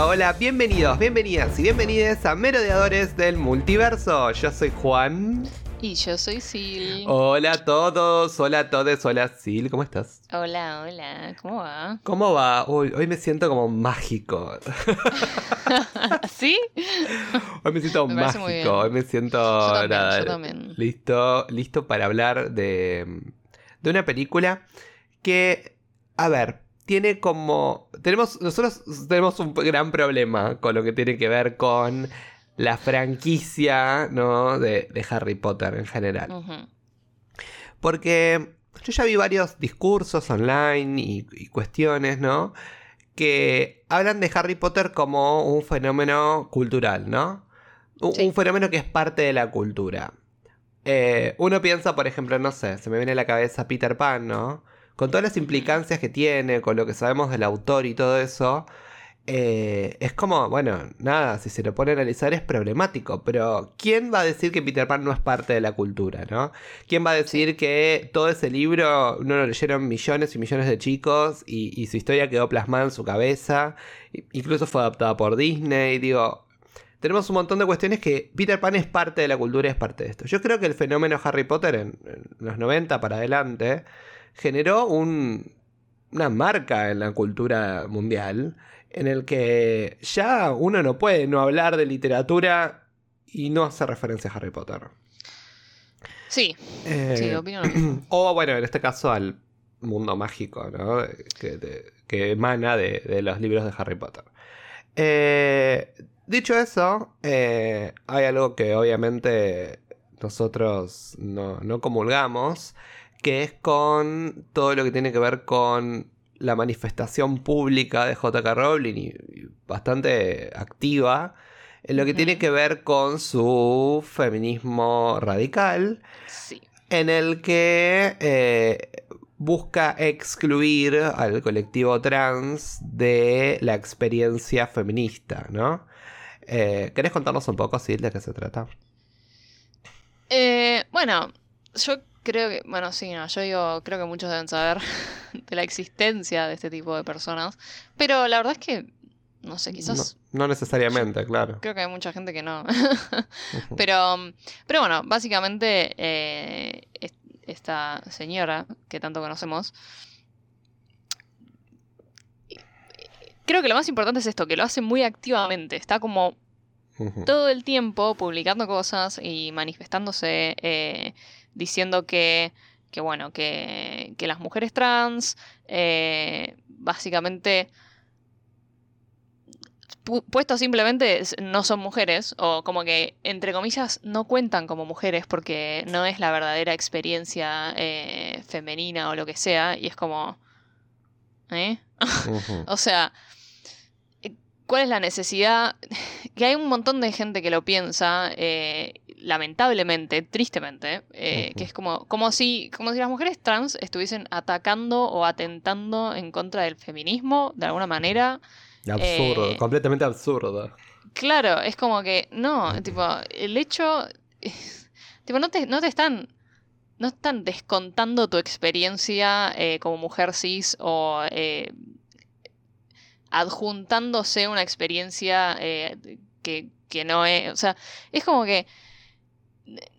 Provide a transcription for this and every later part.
Hola, bienvenidos, bienvenidas y bienvenidas a Merodeadores del Multiverso. Yo soy Juan. Y yo soy Sil. Hola a todos, hola a todos, hola Sil, ¿cómo estás? Hola, hola, ¿cómo va? ¿Cómo va? Uy, hoy me siento como mágico. ¿Sí? Hoy me siento mágico, hoy me siento listo, listo para hablar de, de una película que, a ver, tiene como. Tenemos. Nosotros tenemos un gran problema con lo que tiene que ver con la franquicia, ¿no? De, Harry Potter en general. Porque yo ya vi varios discursos online y, cuestiones, ¿no? Que hablan de Harry Potter como un fenómeno cultural, ¿no? Un, fenómeno que es parte de la cultura. Eh, uno piensa, por ejemplo, no sé, se me viene a la cabeza Peter Pan, ¿no? Con todas las implicancias que tiene, con lo que sabemos del autor y todo eso, eh, es como, bueno, nada, si se lo pone a analizar es problemático, pero ¿quién va a decir que Peter Pan no es parte de la cultura, no? ¿Quién va a decir que todo ese libro no lo leyeron millones y millones de chicos y, su historia quedó plasmada en su cabeza? Incluso fue adaptada por Disney, digo, tenemos un montón de cuestiones que Peter Pan es parte de la cultura y es parte de esto. Yo creo que el fenómeno Harry Potter en, en los 90 para adelante generó una marca en la cultura mundial en el que ya uno no puede no hablar de literatura y no hacer referencia a Harry Potter. Sí, eh, sí, opino O bueno, en este caso al mundo mágico, ¿no? Que, emana de, los libros de Harry Potter. Eh, dicho eso, eh, hay algo que obviamente nosotros no, no comulgamos, que es con todo lo que tiene que ver con la manifestación pública de JK Rowling y, bastante activa en lo que tiene que ver con su feminismo radical, en el que eh, busca excluir al colectivo trans de la experiencia feminista, ¿no? Eh, ¿Querés contarnos un poco, Sil, de qué se trata? Eh, bueno, yo creo que, bueno, sí, no, yo digo, creo que muchos deben saber de la existencia de este tipo de personas, pero la verdad es que, no sé, quizás... No, necesariamente, claro. Creo que hay mucha gente que no. pero, pero bueno, básicamente eh, esta señora que tanto conocemos... Creo que lo más importante es esto, que lo hace muy activamente, está como todo el tiempo publicando cosas y manifestándose eh, diciendo que, que bueno, que, que, las mujeres trans eh, básicamente puesto simplemente no son mujeres o como que entre comillas no cuentan como mujeres porque no es la verdadera experiencia eh, femenina o lo que sea y es como ¿eh? o sea ¿cuál es la necesidad? Que hay un montón de gente que lo piensa eh, lamentablemente, tristemente, eh, que es como, como, si, como si las mujeres trans estuviesen atacando o atentando en contra del feminismo de alguna manera. Absurdo, eh, completamente absurdo. Claro, es como que, no, tipo, el hecho, tipo, no te, no te están, no están descontando tu experiencia eh, como mujer cis o adjuntándose una experiencia que, que no es, o sea, es como que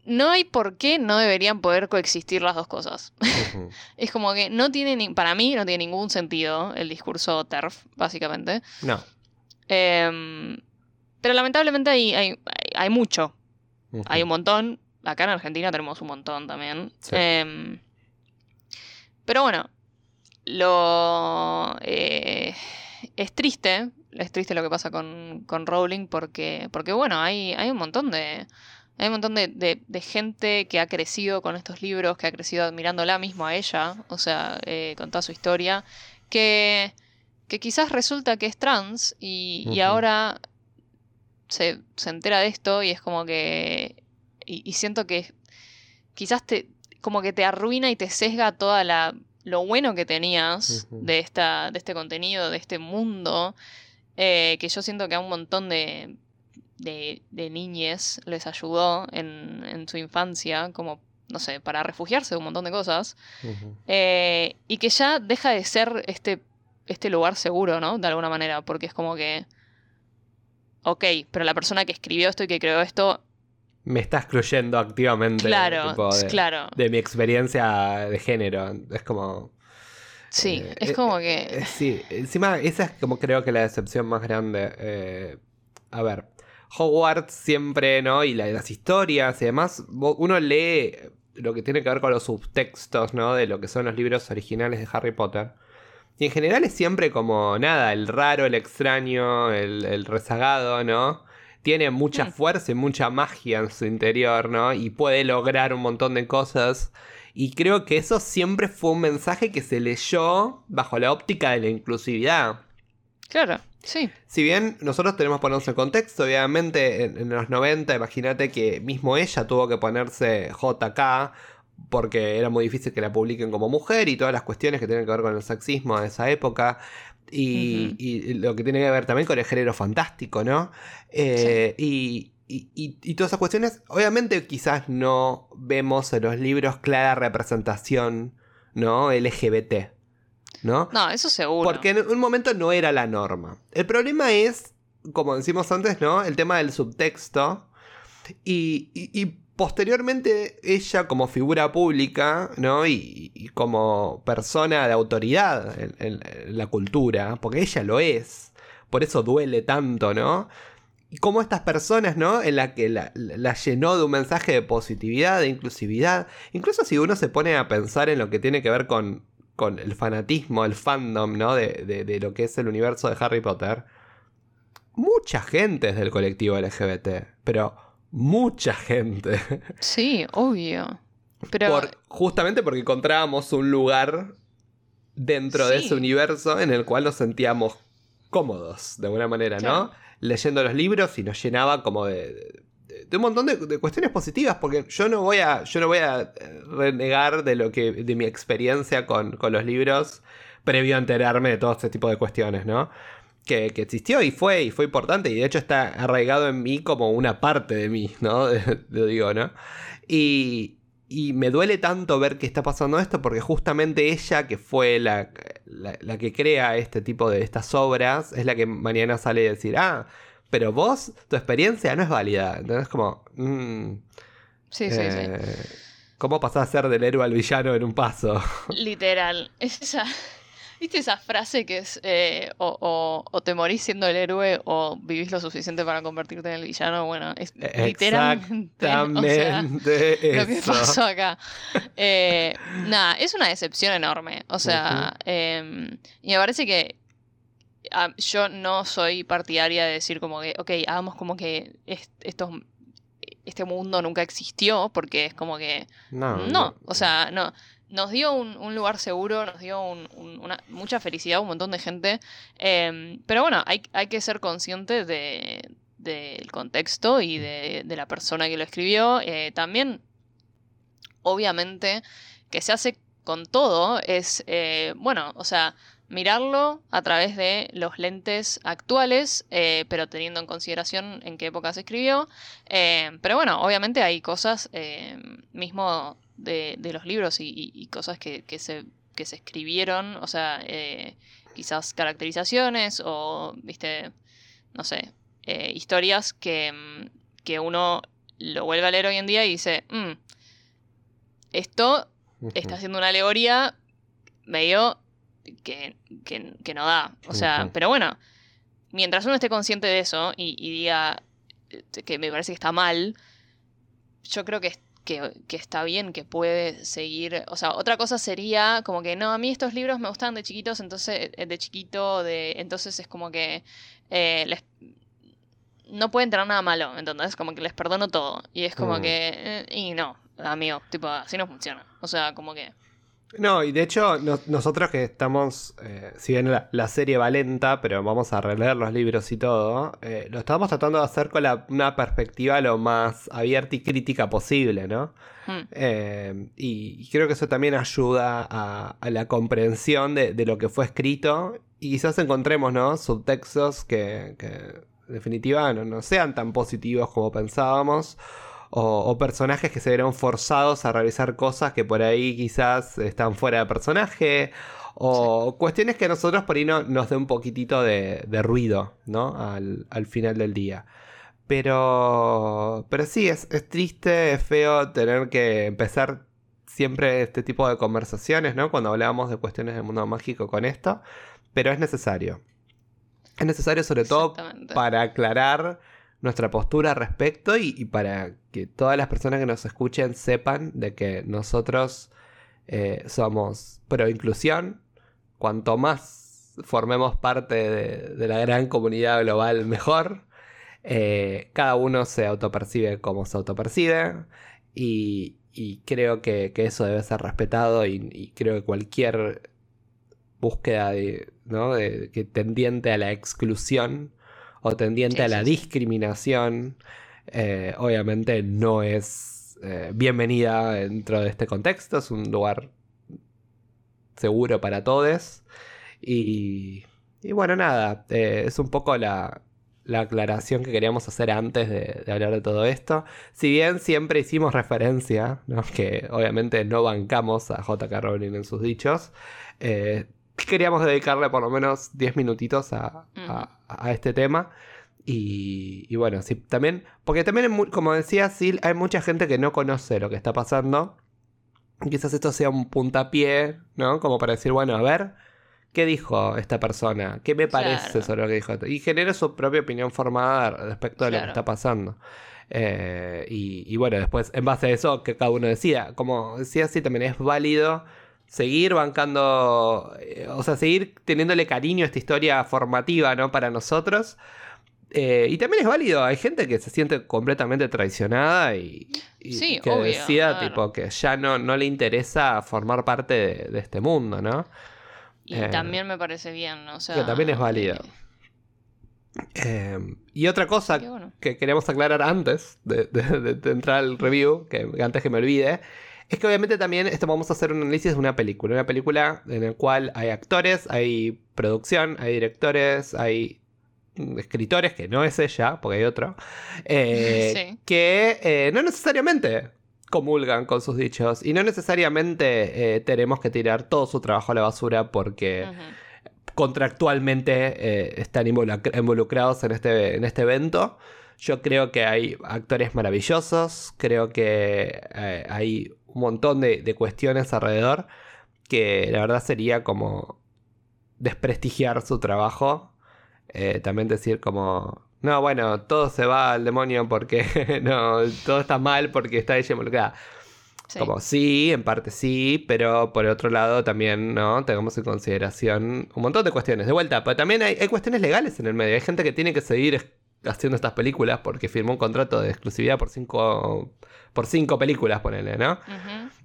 no hay por qué no deberían poder coexistir las dos cosas. es como que no tiene, ni, para mí no tiene ningún sentido el discurso TERF, básicamente. No. Em, pero lamentablemente hay, hay, mucho. Hay un montón. Acá en Argentina tenemos un montón también. Em, pero bueno, lo... Eh, es triste, es triste lo que pasa con, con Rowling porque, porque bueno, hay, hay un montón de hay un montón de, gente que ha crecido con estos libros, que ha crecido admirándola mismo a ella, o sea, eh, con toda su historia, que, que quizás resulta que es trans y, ahora se, entera de esto y es como que... Y, siento que quizás te como que te arruina y te sesga toda la lo bueno que tenías de esta de este contenido de este mundo eh, que yo siento que a un montón de de, de niñez les ayudó en, su infancia, como, no sé, para refugiarse de un montón de cosas, eh, y que ya deja de ser este, este lugar seguro, ¿no? De alguna manera, porque es como que ok, pero la persona que escribió esto y que creó esto... Me está excluyendo activamente claro, de, claro. de mi experiencia de género. Es como... Sí, eh, es como que... Eh, sí, encima esa es como creo que la decepción más grande. a ver, Hogwarts siempre, ¿no? Y las historias y demás, uno lee lo que tiene que ver con los subtextos, ¿no? De lo que son los libros originales de Harry Potter. Y en general es siempre como nada, el raro, el extraño, el, rezagado, ¿no? Tiene mucha fuerza y mucha magia en su interior, ¿no? Y puede lograr un montón de cosas. Y creo que eso siempre fue un mensaje que se leyó bajo la óptica de la inclusividad. Claro, sí. Si bien nosotros tenemos que ponernos en contexto, obviamente en, los 90, imagínate que mismo ella tuvo que ponerse JK porque era muy difícil que la publiquen como mujer y todas las cuestiones que tienen que ver con el sexismo de esa época. Y, lo que tiene que ver también con el género fantástico, ¿no? Eh, y, y, todas esas cuestiones, obviamente quizás no vemos en los libros clara representación, ¿no? LGBT. ¿No? No, eso seguro. Porque en un momento no era la norma. El problema es, como decimos antes, ¿no? El tema del subtexto. Y, posteriormente ella como figura pública, ¿no? Y, como persona de autoridad en, la cultura, porque ella lo es. Por eso duele tanto, ¿no? Y cómo estas personas, ¿no? En la que la, la, llenó de un mensaje de positividad, de inclusividad. Incluso si uno se pone a pensar en lo que tiene que ver con con el fanatismo, el fandom, ¿no? De, lo que es el universo de Harry Potter. Mucha gente es del colectivo LGBT, pero mucha gente. Sí, obvio. Pero... justamente porque encontrábamos un lugar dentro de ese universo en el cual nos sentíamos cómodos, de alguna manera, ¿no? Leyendo los libros y nos llenaba como de, de un montón de, cuestiones positivas, porque yo no voy a, yo no voy a eh, renegar de lo que, de mi experiencia con, los libros previo a enterarme de todo este tipo de cuestiones, ¿no? Que, existió y fue, y fue importante, y de hecho está arraigado en mí como una parte de mí, ¿no? Lo digo. Y, y me duele tanto ver que está pasando esto porque justamente ella, que fue la, la, que crea este tipo de estas obras, es la que mañana sale a decir, ah, pero vos, tu experiencia no es válida. Entonces, como. Mm, sí, sí, sí. Eh, ¿Cómo pasás a ser del héroe al villano en un paso? Literal. esa. ¿Viste esa frase que es eh, o, te morís siendo el héroe o vivís lo suficiente para convertirte en el villano? Bueno, es literalmente lo que pasó acá. Eh, nada, es una decepción enorme. O sea, em, y me parece que yo no soy partidaria de decir como que, ok, hagamos como que este mundo nunca existió, porque es como que... No, o sea, no. Nos dio un, lugar seguro, nos dio una, mucha felicidad, un montón de gente. Em, pero bueno, hay, hay, que ser consciente del de, contexto y de, la persona que lo escribió. Eh, también, obviamente, que se hace con todo es, eh, bueno, o sea, mirarlo a través de los lentes actuales, eh, pero teniendo en consideración en qué época se escribió. Eh, pero bueno, obviamente hay cosas eh, mismo de, los libros y, cosas que, se, que se escribieron, o sea, quizás caracterizaciones o, viste, no sé, historias que, que, uno lo vuelve a leer hoy en día y dice, mm, esto está haciendo una alegoría medio que, que, no da. O sea, pero bueno, mientras uno esté consciente de eso y, diga eh, que me parece que está mal, yo creo que, que, que, está bien, que puede seguir. O sea, otra cosa sería como que no, a mí estos libros me gustan de chiquitos, entonces, eh, de chiquito, de. Entonces es como que eh, les, no pueden tener nada malo, entonces como que les perdono todo. Y es como mm. que. y no, amigo, tipo, así no funciona. O sea, como que. No, y de hecho, nosotros que estamos, eh, si bien la, serie va lenta, pero vamos a releer los libros y todo, eh, lo estamos tratando de hacer con una perspectiva lo más abierta y crítica posible, ¿no? Hmm. Eh, y, creo que eso también ayuda a, la comprensión de, lo que fue escrito y quizás encontremos, ¿no? Subtextos que, que en definitiva no, no sean tan positivos como pensábamos o, personajes que se vieron forzados a realizar cosas que por ahí quizás están fuera de personaje, o cuestiones que a nosotros por ahí nos dé un poquitito de, ruido, ¿no? Al, final del día. Pero, pero sí, es, es triste, es feo tener que empezar siempre este tipo de conversaciones, ¿no? Cuando hablábamos de cuestiones del mundo mágico con esto, pero es necesario. Es necesario sobre todo para aclarar nuestra postura al respecto y, para que todas las personas que nos escuchen sepan de que nosotros eh, somos pro inclusión. Cuanto más formemos parte de, la gran comunidad global, mejor. Eh, cada uno se autopercibe como se autopercibe y, creo que, eso debe ser respetado y, creo que cualquier búsqueda de, ¿no? de, que tendiente a la exclusión o tendiente a la discriminación, eh, obviamente no es eh, bienvenida dentro de este contexto, es un lugar seguro para todos. Y, y bueno, nada, eh, es un poco la, la, aclaración que queríamos hacer antes de, hablar de todo esto. Si bien siempre hicimos referencia, que obviamente no bancamos a J.K. Rowling en sus dichos, queríamos dedicarle por lo menos 10 minutitos a, este tema. Y, bueno, sí, también, porque también, como decía Sil, hay mucha gente que no conoce lo que está pasando. Quizás esto sea un puntapié, ¿no? Como para decir, bueno, a ver, ¿qué dijo esta persona? ¿Qué me parece sobre lo que dijo? Y genera su propia opinión formada respecto de lo que está pasando. Eh, y, y, bueno, después, en base a eso, que cada uno decida. Como decía, sí, también es válido seguir bancando, eh, o sea, seguir teniéndole cariño a esta historia formativa, ¿no? Para nosotros. Eh, y también es válido, hay gente que se siente completamente traicionada y, que decida tipo que ya no, no le interesa formar parte de, este mundo, ¿no? Y eh, también me parece bien, o sea... Que también es válido. y otra cosa que queremos aclarar antes de, de, entrar al review, que antes que me olvide, es que obviamente también esto vamos a hacer un análisis de una película. Una película en la cual hay actores, hay producción, hay directores, hay escritores, que no es ella, porque hay otro, eh, que eh, no necesariamente comulgan con sus dichos y no necesariamente eh, tenemos que tirar todo su trabajo a la basura porque contractualmente están involucrados en este, en este evento. Yo creo que hay actores maravillosos, creo que hay un montón de, cuestiones alrededor que la verdad sería como desprestigiar su trabajo. Eh, también decir como, no, bueno, todo se va al demonio porque no, todo está mal porque está ella involucrada. Como sí, en parte sí, pero por otro lado también, ¿no? Tengamos en consideración un montón de cuestiones. De vuelta, pero también hay, hay cuestiones legales en el medio. Hay gente que tiene que seguir haciendo estas películas porque firmó un contrato de exclusividad por cinco por cinco películas, ponele, ¿no?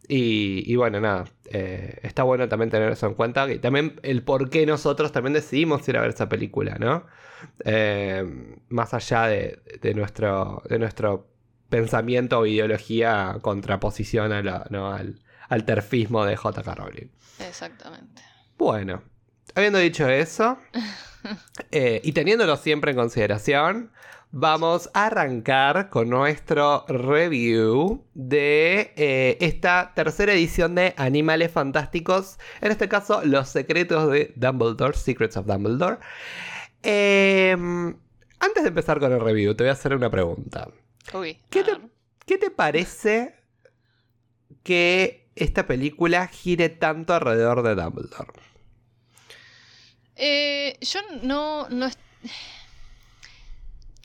y, bueno, nada, eh, está bueno también tener eso en cuenta y también el por qué nosotros también decidimos ir a ver esa película, ¿no? Eh, más allá de, nuestro, de nuestro pensamiento o ideología contraposición a al, al terfismo de J.K. Rowling. Exactamente. Bueno, habiendo dicho eso, eh, y teniéndolo siempre en consideración, vamos a arrancar con nuestro review de eh, esta tercera edición de Animales Fantásticos, en este caso Los Secretos de Dumbledore, Secrets of Dumbledore. Em, antes de empezar con el review, te voy a hacer una pregunta. ¿Qué, te, ¿Qué te parece que esta película gire tanto alrededor de Dumbledore? Eh, yo no, no,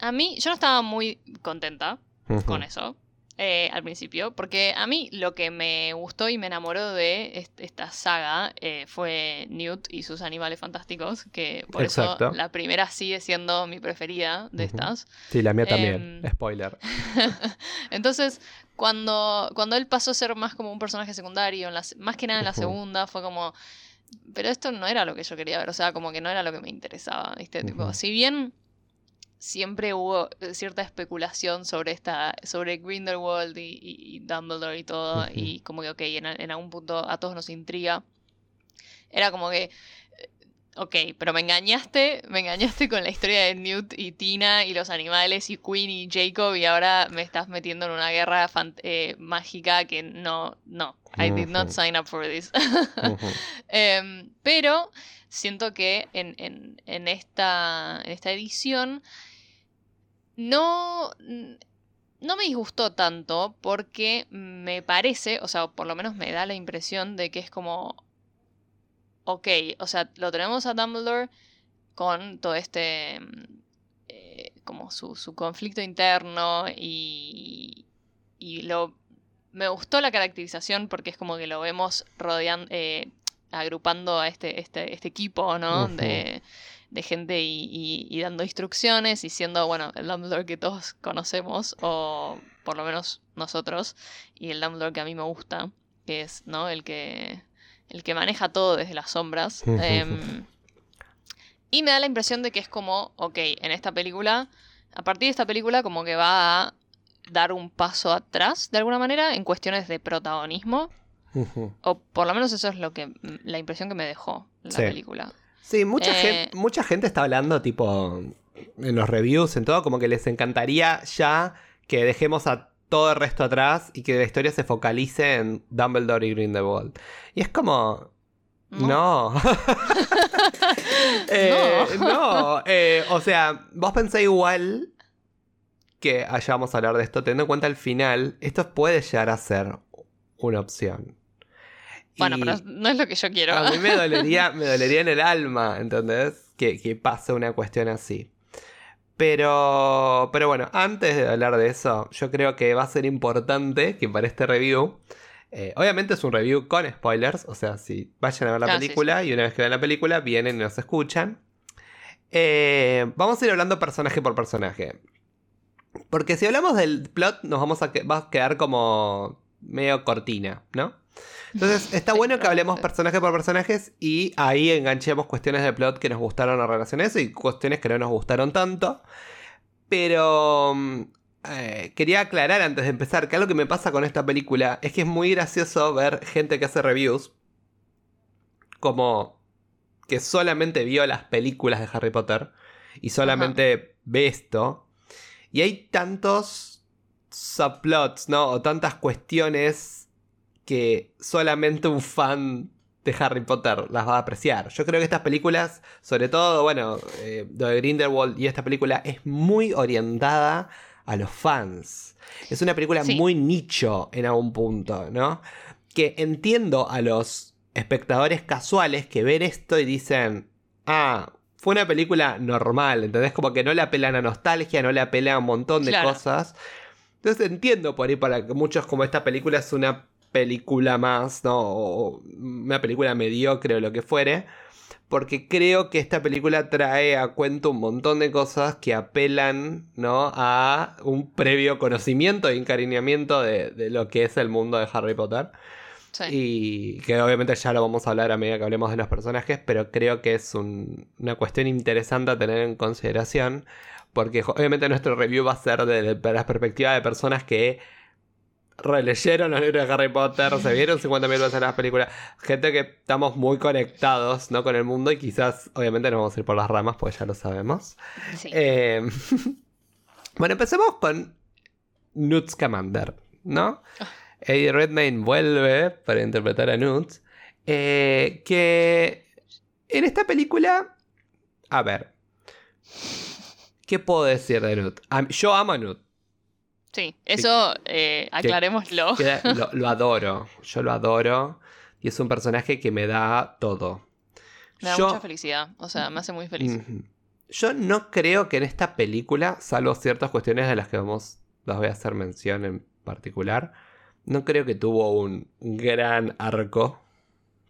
a mí, yo no estaba muy contenta con eso eh, al principio, porque a mí lo que me gustó y me enamoró de esta saga eh, fue Newt y sus animales fantásticos, que por eso la primera sigue siendo mi preferida de estas. Sí, la mía también, em, spoiler. Entonces, cuando, cuando él pasó a ser más como un personaje secundario, más que nada en la segunda, fue como pero esto no era lo que yo quería ver, o sea, como que no era lo que me interesaba, ¿viste? tipo, si bien siempre hubo eh, cierta especulación sobre esta sobre Grindelwald y, Dumbledore y todo y como que ok en, algún punto a todos nos intriga era como que ok, pero me engañaste, me engañaste con la historia de Newt y Tina y los animales y Queen y Jacob y ahora me estás metiendo en una guerra eh, mágica que no, no, I did not sign up for this. Em, pero siento que en, en, en, esta, en esta edición no, no me disgustó tanto porque me parece, o sea, por lo menos me da la impresión de que es como ok, o sea, lo tenemos a Dumbledore con todo este, mm, eh, como su, conflicto interno y, y lo... Me gustó la caracterización porque es como que lo vemos rodeando, eh, agrupando a este, este, este equipo, ¿no? de, de, gente y, y, dando instrucciones y siendo, bueno, el Dumbledore que todos conocemos, o por lo menos nosotros, y el Dumbledore que a mí me gusta, que es, ¿no? El que el que maneja todo desde las sombras. Em, y me da la impresión de que es como, ok, en esta película, a partir de esta película como que va a dar un paso atrás, de alguna manera, en cuestiones de protagonismo. O por lo menos eso es lo que la impresión que me dejó la película. Sí, mucha, eh, gente, mucha gente está hablando, tipo, en los reviews, en todo, como que les encantaría ya que dejemos a todo el resto atrás y que la historia se focalice en Dumbledore y Grindelwald. Y es como... No. no. Eh, no. Eh, o sea, vos pensé igual que allá vamos a hablar de esto, teniendo en cuenta el final, esto puede llegar a ser una opción. Bueno, pero no es lo que yo quiero. A mí me dolería, me dolería en el alma, ¿entendés? Que, que pase una cuestión así. Pero, pero bueno, antes de hablar de eso, yo creo que va a ser importante que para este review, eh, obviamente es un review con spoilers, o sea, si vayan a ver la película y una vez que vean la película vienen y nos escuchan. Eh, vamos a ir hablando personaje por personaje. Porque si hablamos del plot, nos vamos a, va a quedar como medio cortina, ¿no? Entonces, está bueno que hablemos personaje por personajes y ahí enganchemos cuestiones de plot que nos gustaron en relación a eso y cuestiones que no nos gustaron tanto. Pero mm, eh, quería aclarar antes de empezar que algo que me pasa con esta película es que es muy gracioso ver gente que hace reviews como que solamente vio las películas de Harry Potter y solamente ve esto. Y hay tantos subplots, ¿no? O tantas cuestiones que solamente un fan de Harry Potter las va a apreciar. Yo creo que estas películas, sobre todo, bueno, eh, de Grindelwald y esta película es muy orientada a los fans. Es una película muy nicho en algún punto, ¿no? Que entiendo a los espectadores casuales que ven esto y dicen, ah, fue una película normal, ¿entendés? Como que no le apelan a nostalgia, no le apelan a un montón de cosas. Entonces entiendo por ahí para que muchos como esta película es una película más, ¿no? O una película mediocre o lo que fuere. Porque creo que esta película trae a cuento un montón de cosas que apelan, ¿no? A un previo conocimiento e encariñamiento de, lo que es el mundo de Harry Potter. Sí. Y que obviamente ya lo vamos a hablar a medida que hablemos de los personajes, pero creo que es una cuestión interesante a tener en consideración, porque obviamente nuestro review va a ser desde de la perspectiva de personas que releyeron los libros de Harry Potter, se vieron 50.000 veces las películas. Gente que estamos muy conectados ¿no? con el mundo y quizás, obviamente, no vamos a ir por las ramas, pues ya lo sabemos. Eh, bueno, empecemos con Newt Scamander, ¿no? Ah. Eddie Redmayne vuelve para interpretar a Newt. Eh, que en esta película, a ver, ¿qué puedo decir de Newt? Yo amo a Newt. Sí, eso eh, aclarémoslo. lo, adoro, yo lo adoro. Y es un personaje que me da todo. Me da mucha felicidad, o sea, me hace muy feliz. Yo no creo que en esta película, salvo ciertas cuestiones de las que vamos, las voy a hacer mención en particular, no creo que tuvo un gran arco.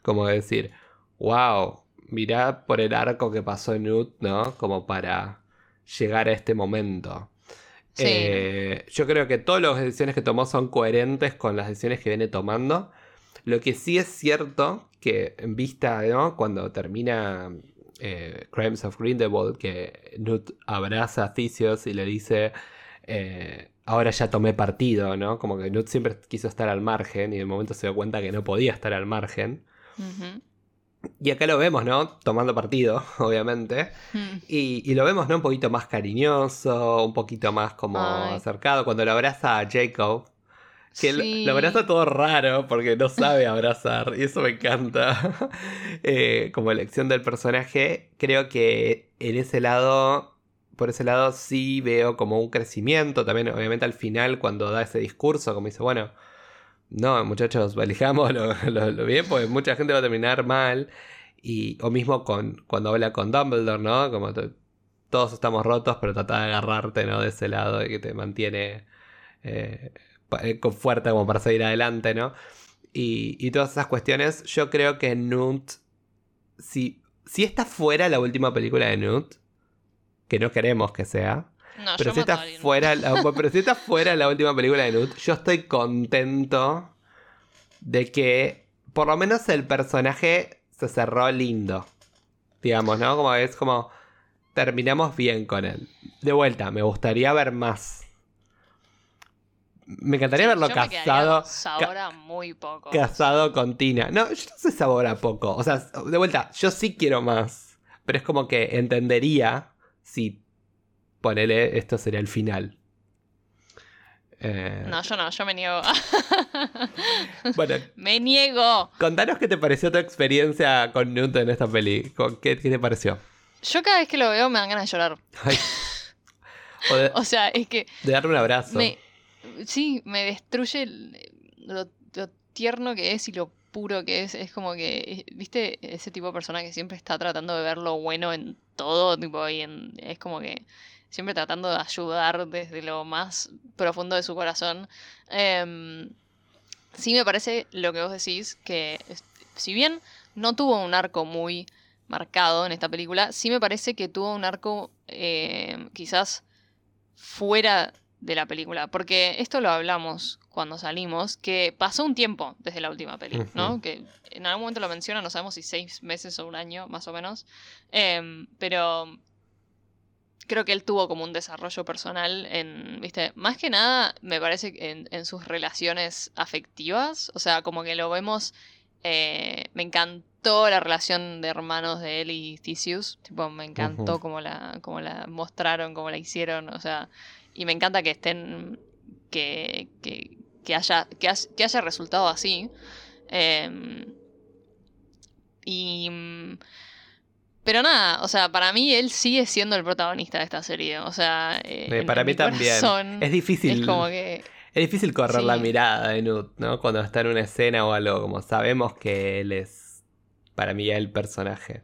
Como decir, wow, mirá por el arco que pasó en Newt, ¿no? Como para llegar a este momento. Eh, yo creo que todas las decisiones que tomó son coherentes con las decisiones que viene tomando. Lo que sí es cierto que en vista, ¿no? Cuando termina eh, Crimes of Grindelwald, que Newt abraza a Theseus y le dice, eh, ahora ya tomé partido, ¿no? Como que Newt siempre quiso estar al margen y el momento se dio cuenta que no podía estar al margen. Y acá lo vemos, ¿no? Tomando partido, obviamente. Hmm. Y, lo vemos, ¿no? Un poquito más cariñoso, un poquito más como acercado. Cuando lo abraza a Jacob, que lo, abraza todo raro porque no sabe abrazar. Y eso me encanta. Eh, como elección del personaje, creo que en ese lado, por ese lado sí veo como un crecimiento. También, obviamente, al final, cuando da ese discurso, como dice, bueno no, muchachos, elijamos lo, bien, porque mucha gente va a terminar mal. Y, o mismo con, cuando habla con Dumbledore, ¿no? Como todos estamos rotos, pero trata de agarrarte, ¿no? De ese lado y que te mantiene eh, eh, con fuerte como para seguir adelante, ¿no? Y, y, todas esas cuestiones, yo creo que Newt, si, si está fuera la última película de Newt, que no queremos que sea, pero, si está fuera, la, pero si está fuera la última película de Newt, yo estoy contento de que por lo menos el personaje se cerró lindo. Digamos, ¿no? Como es como terminamos bien con él. De vuelta, me gustaría ver más. Me encantaría verlo casado. Sabora muy poco. Casado con Tina. No, yo no sé sabor poco. O sea, de vuelta, yo sí quiero más. Pero es como que entendería si ponele, esto sería el final. Eh, no, yo no, yo me niego. bueno, me niego. Contanos qué te pareció tu experiencia con Newton en esta peli. ¿Qué, te pareció? Yo cada vez que lo veo me dan ganas de llorar. O, sea, es que. De darle un abrazo. sí, me destruye lo, tierno que es y lo puro que es. Es como que, ¿viste? Ese tipo de persona que siempre está tratando de ver lo bueno en todo, tipo, y en, es como que siempre tratando de ayudar desde lo más profundo de su corazón. Em, sí me parece lo que vos decís, que si bien no tuvo un arco muy marcado en esta película, sí me parece que tuvo un arco em, quizás fuera de la película, porque esto lo hablamos cuando salimos, que pasó un tiempo desde la última peli, ¿no? Que en algún momento lo menciona, no sabemos si seis meses o un año, más o menos, em, pero creo que él tuvo como un desarrollo personal en, viste, más que nada me parece en, en sus relaciones afectivas, o sea, como que lo vemos, eh, me encantó la relación de hermanos de él y Theseus, tipo, me encantó como, la, como la mostraron, como la hicieron, o sea, y me encanta que estén, que, que, haya, que, haya resultado así. Em, y pero nada, o sea, para mí él sigue siendo el protagonista de esta serie. O sea, eh, para mí también. Es difícil. Es como que. Es difícil correr la mirada de Nut, ¿no? Cuando está en una escena o algo, como sabemos que él es, para mí, el personaje.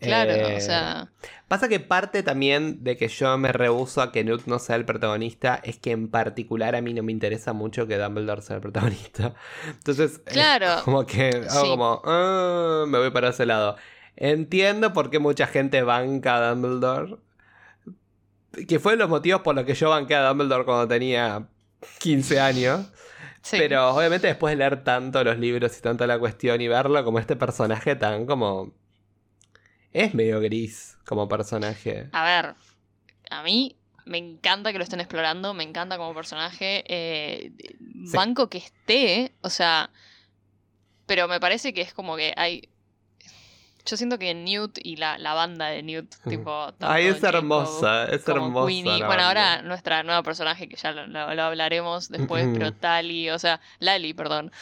Claro, o eh, sea. Pasa que parte también de que yo me rehuso a que Newt no sea el protagonista es que en particular a mí no me interesa mucho que Dumbledore sea el protagonista. Entonces, claro. como que hago como, ah, me voy para ese lado. Entiendo por qué mucha gente banca a Dumbledore. Que fue los motivos por los que yo banqué a Dumbledore cuando tenía 15 años. Pero obviamente después de leer tanto los libros y tanto la cuestión y verlo como este personaje tan como... Es medio gris como personaje. A ver, a mí me encanta que lo estén explorando, me encanta como personaje. Eh, banco que esté, o sea... Pero me parece que es como que hay yo siento que Newt y la, banda de Newt, tipo. Ay, es hermosa, es hermosa. Bueno, ahora nuestra nueva personaje, que ya lo, hablaremos después, pero Tali, o sea, Lali, perdón.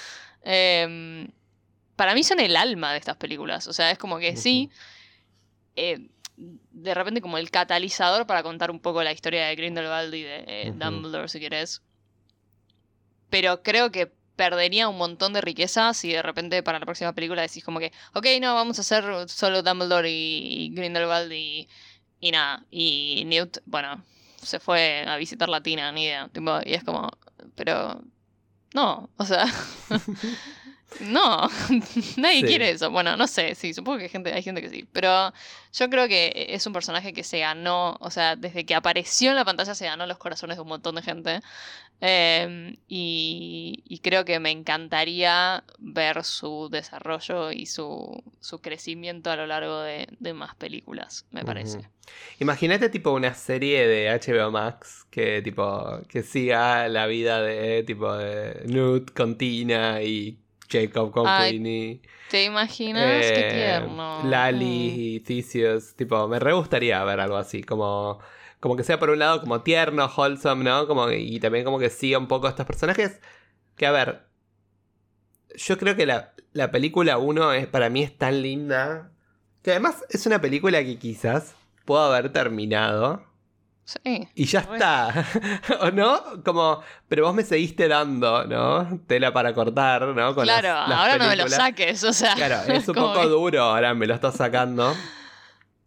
Em, para mí son el alma de estas películas. O sea, es como que sí. Eh, de repente, como el catalizador para contar un poco la historia de Grindelwald y de eh, Dumbledore, si quieres. Pero creo que perdería un montón de riqueza si de repente para la próxima película decís como que, ok, no, vamos a hacer solo Dumbledore y, Grindelwald y, y nada. Y Newt, bueno, se fue a visitar Latina, ni idea. y es como, pero no, o sea, no, nadie quiere eso. Bueno, no sé, sí, supongo que hay gente, hay gente que sí. Pero yo creo que es un personaje que se ganó, o sea, desde que apareció en la pantalla se ganó los corazones de un montón de gente. Em, y, creo que me encantaría ver su desarrollo y su, crecimiento a lo largo de, más películas, me parece. Imagínate tipo una serie de HBO Max que tipo que siga la vida de tipo de Newt con Tina y Jacob Queenie. ¿Te imaginas? Qué eh, tierno. Lali y Theseus. Tipo, me re gustaría ver algo así, como como que sea por un lado como tierno, wholesome, ¿no? Como, y también como que siga un poco a estos personajes. Que a ver, yo creo que la, la película 1 es, para mí es tan linda. Que además es una película que quizás puedo haber terminado. Sí. Y ya está. ¿O no? Como, pero vos me seguiste dando, ¿no? Tela para cortar, ¿no? claro, ahora no me lo saques, o sea. Claro, es un poco duro, ahora me lo estás sacando.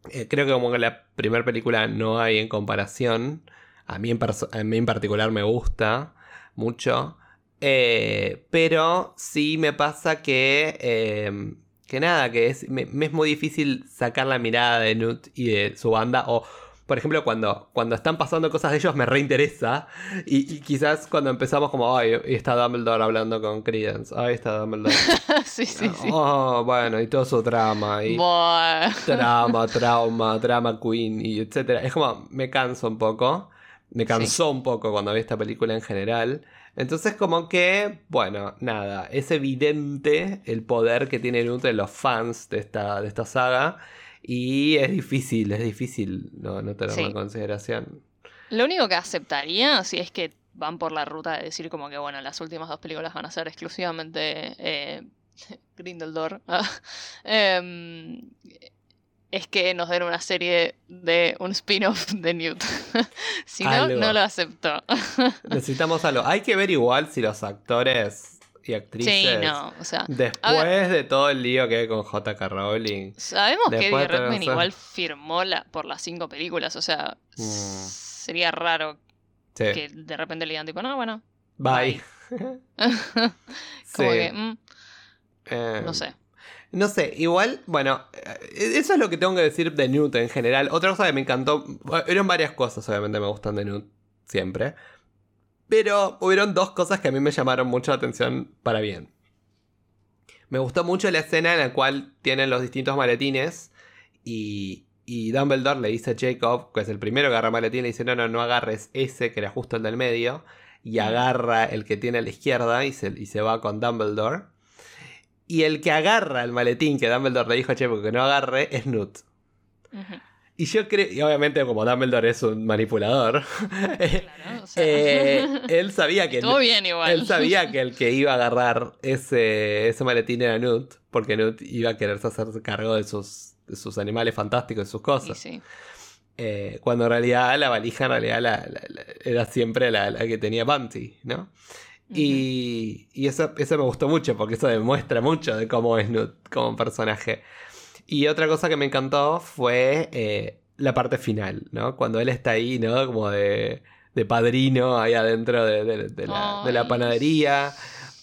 Eh, creo que como que la primera película no hay en comparación. A mí en, a mí en particular me gusta mucho. Eh, pero sí me pasa que... Em, que nada, que es, me, es muy difícil sacar la mirada de Newt y de su banda. O, por ejemplo, cuando, cuando están pasando cosas de ellos me reinteresa. Y, y quizás cuando empezamos como, ay, está Dumbledore hablando con Credence. Ay, está Dumbledore. sí, sí, sí. Oh, bueno, y todo su drama. Y drama, trauma, drama queen, y etcétera. Es como, me canso un poco. Me cansó un poco cuando vi esta película en general. Entonces como que, bueno, nada, es evidente el poder que tienen entre los fans de esta, de esta saga. Y es difícil, es difícil no, no tenerlo en consideración. Lo único que aceptaría, si es que van por la ruta de decir como que, bueno, las últimas dos películas van a ser exclusivamente eh, Grindelor, em, es que nos den una serie de un spin-off de Newt. si no, no lo acepto. Necesitamos algo. Hay que ver igual si los actores y actrices. Sí, no, o sea. Después de todo el lío que hay con J.K. Rowling. Sabemos que Eddie Redmayne igual firmó la, por las cinco películas, o sea, mm. sería raro que de repente le digan tipo, no, bueno. Bye. Como que. Mm, no em, sé. No sé, igual, bueno, eh, eso es lo que tengo que decir de Newt en general. Otra cosa que me encantó, eran varias cosas, obviamente me gustan de Newt, siempre. Pero hubieron dos cosas que a mí me llamaron mucho la atención para bien. Me gustó mucho la escena en la cual tienen los distintos maletines y, y Dumbledore le dice a Jacob, que es el primero que agarra maletín, le dice, no, no, no agarres ese, que era justo el del medio, y agarra el que tiene a la izquierda y se, y se va con Dumbledore. Y el que agarra el maletín que Dumbledore le dijo a Jacob que no agarre es Newt. Y yo creo, y obviamente como Dumbledore es un manipulador, eh, él sabía que... bien igual. Él sabía que el que iba a agarrar ese, ese maletín era Newt, porque Newt iba a quererse hacerse cargo de sus, sus animales fantásticos, de sus cosas. Eh, cuando en realidad la valija en realidad era siempre la, que tenía Bunty, ¿no? Y, y eso, eso me gustó mucho, porque eso demuestra mucho de cómo es Newt como personaje. Y otra cosa que me encantó fue eh, la parte final, ¿no? Cuando él está ahí, ¿no? Como de, de padrino ahí adentro de, de, la, de, la, panadería.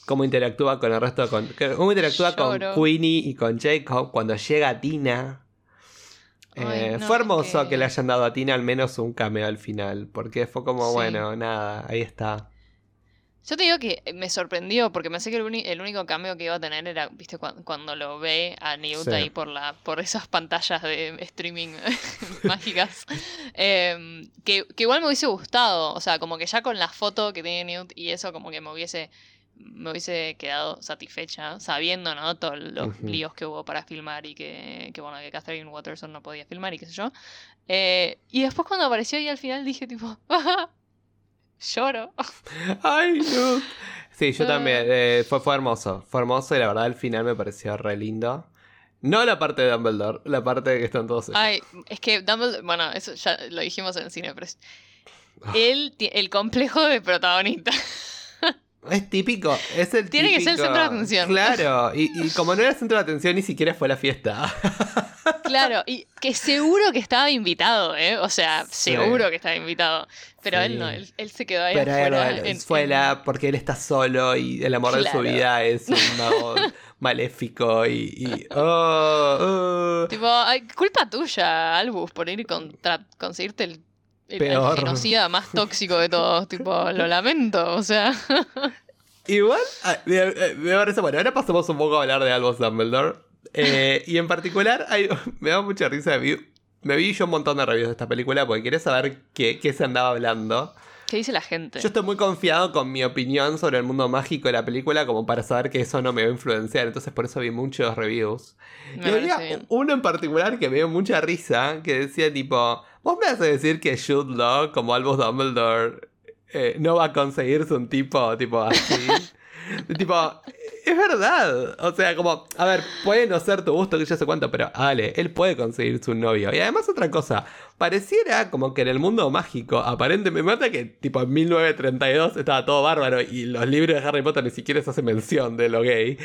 Cómo interactúa con el resto, con, cómo interactúa con Queenie y con Jacob cuando llega Tina. Eh, fue hermoso que... que... le hayan dado a Tina al menos un cameo al final, porque fue como, bueno, nada, ahí está. Yo te digo que me sorprendió porque pensé que el, único cambio que iba a tener era, viste, cuando, lo ve a Newt ahí por, la, por esas pantallas de streaming mágicas. Em, que, igual me hubiese gustado, o sea, como que ya con la foto que tiene Newt y eso, como que me hubiese me hubiese quedado satisfecha sabiendo, ¿no? Todos los líos que hubo para filmar y que, que, bueno, que Catherine Watterson no podía filmar y qué sé yo. Eh, y después cuando apareció ahí al final dije tipo, Lloro. Ay, no. Sí, yo también. Eh, fue, fue hermoso. Fue hermoso y la verdad el final me pareció re lindo. No la parte de Dumbledore, la parte de que están todos. Ay, es que Dumbledore. Bueno, eso ya lo dijimos en el cine, pero. Ah. Él, el complejo de protagonista. Es típico, es el Tiene que ser el centro de atención. Claro, y, y, como no era el centro de atención, ni siquiera fue la fiesta. Claro, y que seguro que estaba invitado, ¿eh? O sea, seguro que estaba invitado. Pero él no, él, se quedó ahí Pero afuera. Él, fuera porque él está solo y el amor de su vida es un mago maléfico y... oh, oh. Tipo, culpa tuya, Albus, por ir contra conseguirte el, el, genocida más tóxico de todos. tipo, lo lamento, o sea... Igual, ah, me, parece, bueno, ahora pasamos un poco a hablar de Albus Dumbledore. Eh, y en particular, me da mucha risa. Me vi yo un montón de reviews de esta película porque quería saber qué, se andaba hablando. ¿Qué dice la gente? Yo estoy muy confiado con mi opinión sobre el mundo mágico de la película como para saber que eso no me va a influenciar. Entonces por eso vi muchos reviews. y había uno en particular que me dio mucha risa que decía tipo, vos me vas a decir que Jude Law como Albus Dumbledore eh, no va a conseguirse un tipo tipo así. tipo, es verdad. O sea, como, a ver, puede no ser tu gusto, que yo sé cuánto, pero Ale, él puede conseguirse un novio. Y además otra cosa, pareciera como que en el mundo mágico, aparentemente, me mata que tipo en 1932 estaba todo bárbaro y los libros de Harry Potter ni siquiera se hace mención de lo gay.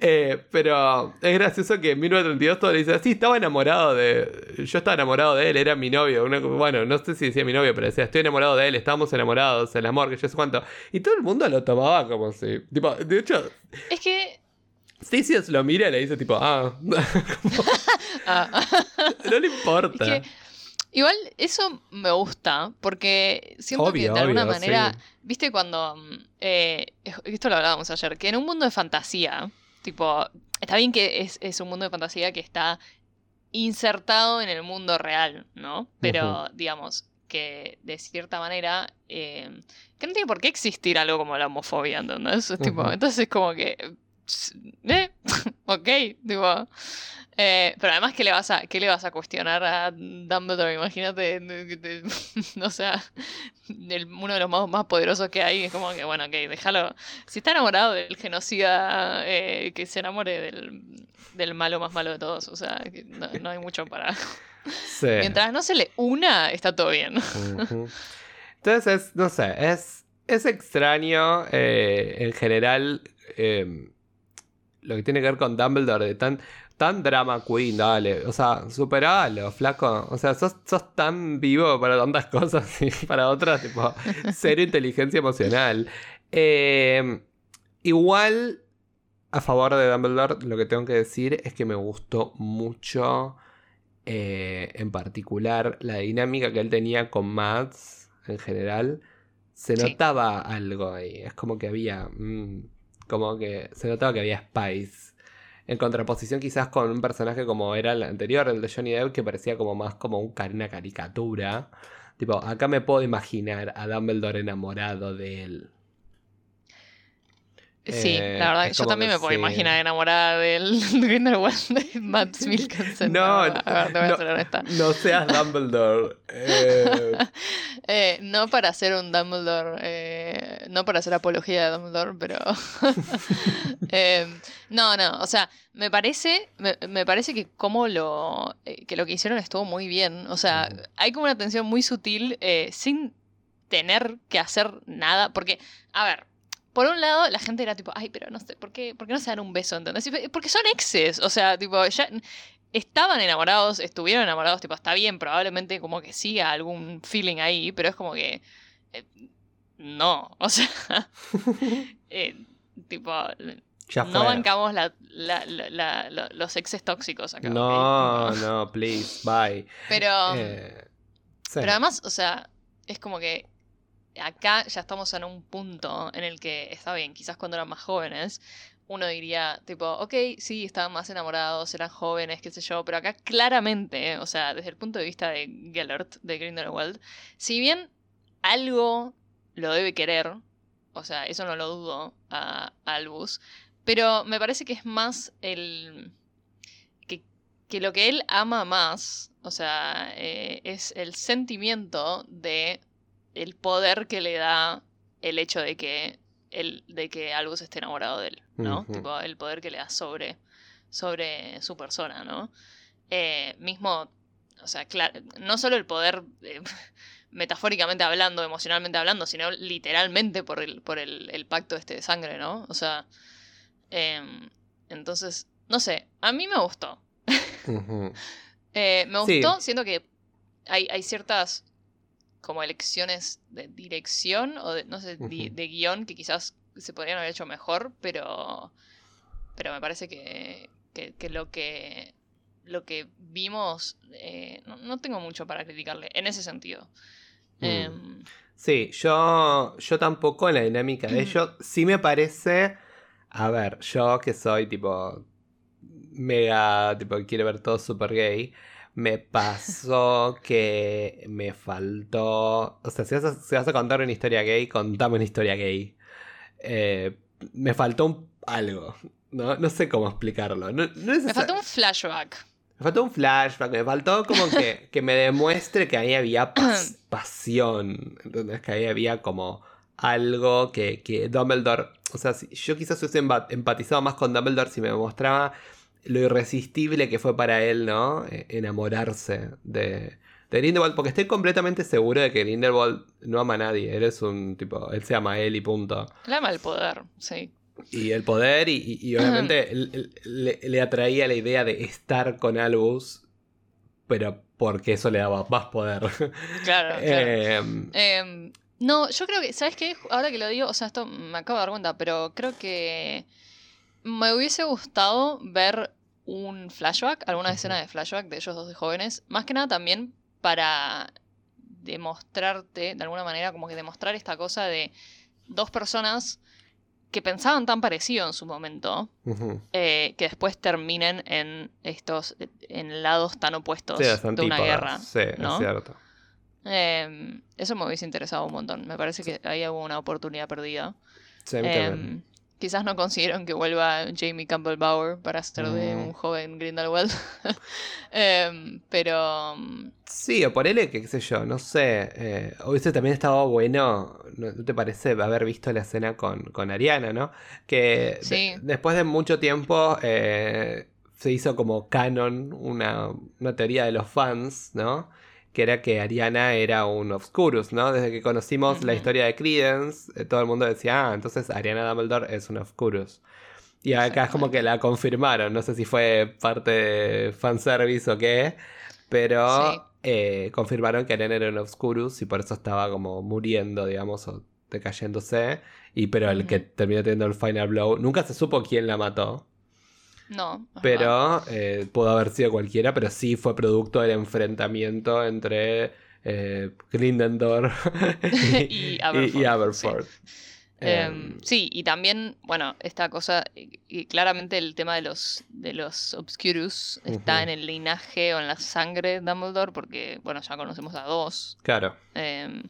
Eh, pero es gracioso que en 1932 todo le dice, sí, estaba enamorado de... Yo estaba enamorado de él, era mi novio. bueno, no sé si decía mi novio, pero decía, estoy enamorado de él, estábamos enamorados, el amor, que yo sé cuánto. Y todo el mundo lo tomaba como si... Tipo, de hecho... Es que Stacey lo mira y le dice tipo, ah, ah. no le importa. Igual eso me gusta, porque siento que de alguna manera, viste cuando, mm, eh, esto lo hablábamos ayer, que en un mundo de fantasía, tipo, está bien que es, un mundo de fantasía que está insertado en el mundo real, ¿no? Pero, digamos, que de cierta manera, eh, que no tiene por qué existir algo como la homofobia, ¿entendés? tipo, entonces como que, ¿eh? ok, tipo... Eh, pero además, ¿qué le, vas a, ¿qué le vas a cuestionar a Dumbledore? Imagínate, no sea, uno de los más, más poderosos que hay. Es como que, bueno, ok, déjalo. Si está enamorado del genocida, eh, que se enamore del, malo más malo de todos. O sea, no, hay mucho para. Mientras no se le una, está todo bien. Entonces, no sé, es, es extraño eh, en general lo que tiene que ver con Dumbledore de tan tan drama queen, dale. O sea, superalo, flaco. O sea, sos, tan vivo para tantas cosas y para otras, tipo, cero inteligencia emocional. Em, igual, a favor de Dumbledore, lo que tengo que decir es que me gustó mucho, eh, en particular, la dinámica que él tenía con Mads en general. Se notaba algo ahí. Es como que había. Mm, como que se notaba que había Spice en contraposición quizás con un personaje como era el anterior, el de Johnny Depp, que parecía como más como una caricatura. Tipo, acá me puedo imaginar a Dumbledore enamorado de él. Sí, eh, la verdad, yo también me puedo imaginar enamorada del Grindelwald de Matt Mikkelsen. No, no, no, seas Dumbledore. Eh. Eh, no para hacer un Dumbledore, no para hacer apología de Dumbledore, pero... no, no, o sea, me parece, me, parece que como lo, que lo que hicieron estuvo muy bien. O sea, hay como una tensión muy sutil sin tener que hacer nada, porque, a ver, por un lado, la gente era tipo, ay, pero no sé, ¿por qué, ¿por qué no se dan un beso? ¿Entendés? Porque son exes, o sea, tipo, ya estaban enamorados, estuvieron enamorados, tipo, está bien, probablemente como que siga algún feeling ahí, pero es como que... Eh, no, o sea, eh, tipo, no bancamos los exes tóxicos acá. No, no, please, bye. Pero, eh, pero además, o sea, es como que acá ya estamos en un punto en el que está bien, quizás cuando eran más jóvenes, uno diría, tipo, ok, sí, estaban más enamorados, eran jóvenes, qué sé yo, pero acá claramente, o sea, desde el punto de vista de Gellert, de Grindelwald, si bien algo lo debe querer, o sea, eso no lo dudo a, Albus, pero me parece que es más el... que, que lo que él ama más, o sea, eh, es el sentimiento de el poder que le da el hecho de que, el, de que Albus esté enamorado de él, ¿no? tipo, el poder que le da sobre, sobre su persona, ¿no? Eh, mismo, o sea, claro, no solo el poder, eh, metafóricamente hablando, emocionalmente hablando, sino literalmente por el, por el, pacto este de sangre, ¿no? O sea, em, entonces, no sé, a mí me gustó. Eh, me gustó, siento que hay, hay ciertas como elecciones de dirección o de, no sé, de, guion que quizás se podrían haber hecho mejor, pero, pero me parece que, que, lo que lo que vimos eh, no, tengo mucho para criticarle en ese sentido. Mm. Em, sí, yo, yo tampoco en la dinámica de ello. Sí me parece. A ver, yo que soy tipo. Mega. Tipo, quiere ver todo super gay. Me pasó que me faltó. O sea, si vas a, contar una historia gay, contame una historia gay. Eh, me faltó algo. ¿no? no sé cómo explicarlo. me faltó un flashback. Me faltó un flashback, me faltó como que, que me demuestre que ahí había pasión. ¿Entendés? Que ahí había como algo que, que Dumbledore. O sea, si yo quizás hubiese empatizado más con Dumbledore si me mostraba lo irresistible que fue para él, ¿no? E, enamorarse de, de porque estoy completamente seguro de que Grindelwald no ama a nadie. Él es un tipo, él se ama a él y punto. Él ama el poder, sí y el poder y, obviamente le, atraía la idea de estar con Albus, pero porque eso le daba más poder. Claro, em, em, no, yo creo que, ¿sabes qué? Ahora que lo digo, o sea, esto me acabo de dar cuenta, pero creo que me hubiese gustado ver un flashback, alguna escena de flashback de ellos dos de jóvenes, más que nada también para demostrarte, de alguna manera, como que demostrar esta cosa de dos personas que pensaban tan parecido en su momento, eh, que después terminen en estos en lados tan opuestos de una guerra. Sí, es cierto. Em, eso me hubiese interesado un montón. Me parece que ahí hubo una oportunidad perdida. Sí, Quizás no consiguieron que vuelva Jamie Campbell Bower para ser de mm. un joven Grindelwald. Em, pero. Mm, sí, o por él, qué sé yo, no sé. Eh, hubiese también estado bueno, ¿no te parece haber visto la escena con, Ariana, no? Que después de mucho tiempo eh, se hizo como canon una, una teoría de los fans, ¿no? Que era que Ariana era un Obscurus, ¿no? Desde que conocimos la historia de Credence, eh, todo el mundo decía, ah, entonces Ariana Dumbledore es un Obscurus. Y acá es como que la confirmaron, no sé si fue parte de fanservice o qué, pero eh, confirmaron que Ariana era un Obscurus y por eso estaba como muriendo, digamos, o decayéndose. Y pero el que terminó teniendo el final blow, nunca se supo quién la mató. No. Pero eh, pudo haber sido cualquiera, pero sí fue producto del enfrentamiento entre eh, Glindendor y, Aberford. Em, em, sí. y también, bueno, esta cosa, y claramente el tema de los, de los Obscurus está en el linaje o en la sangre de Dumbledore, porque, bueno, ya conocemos a dos. Claro. Em,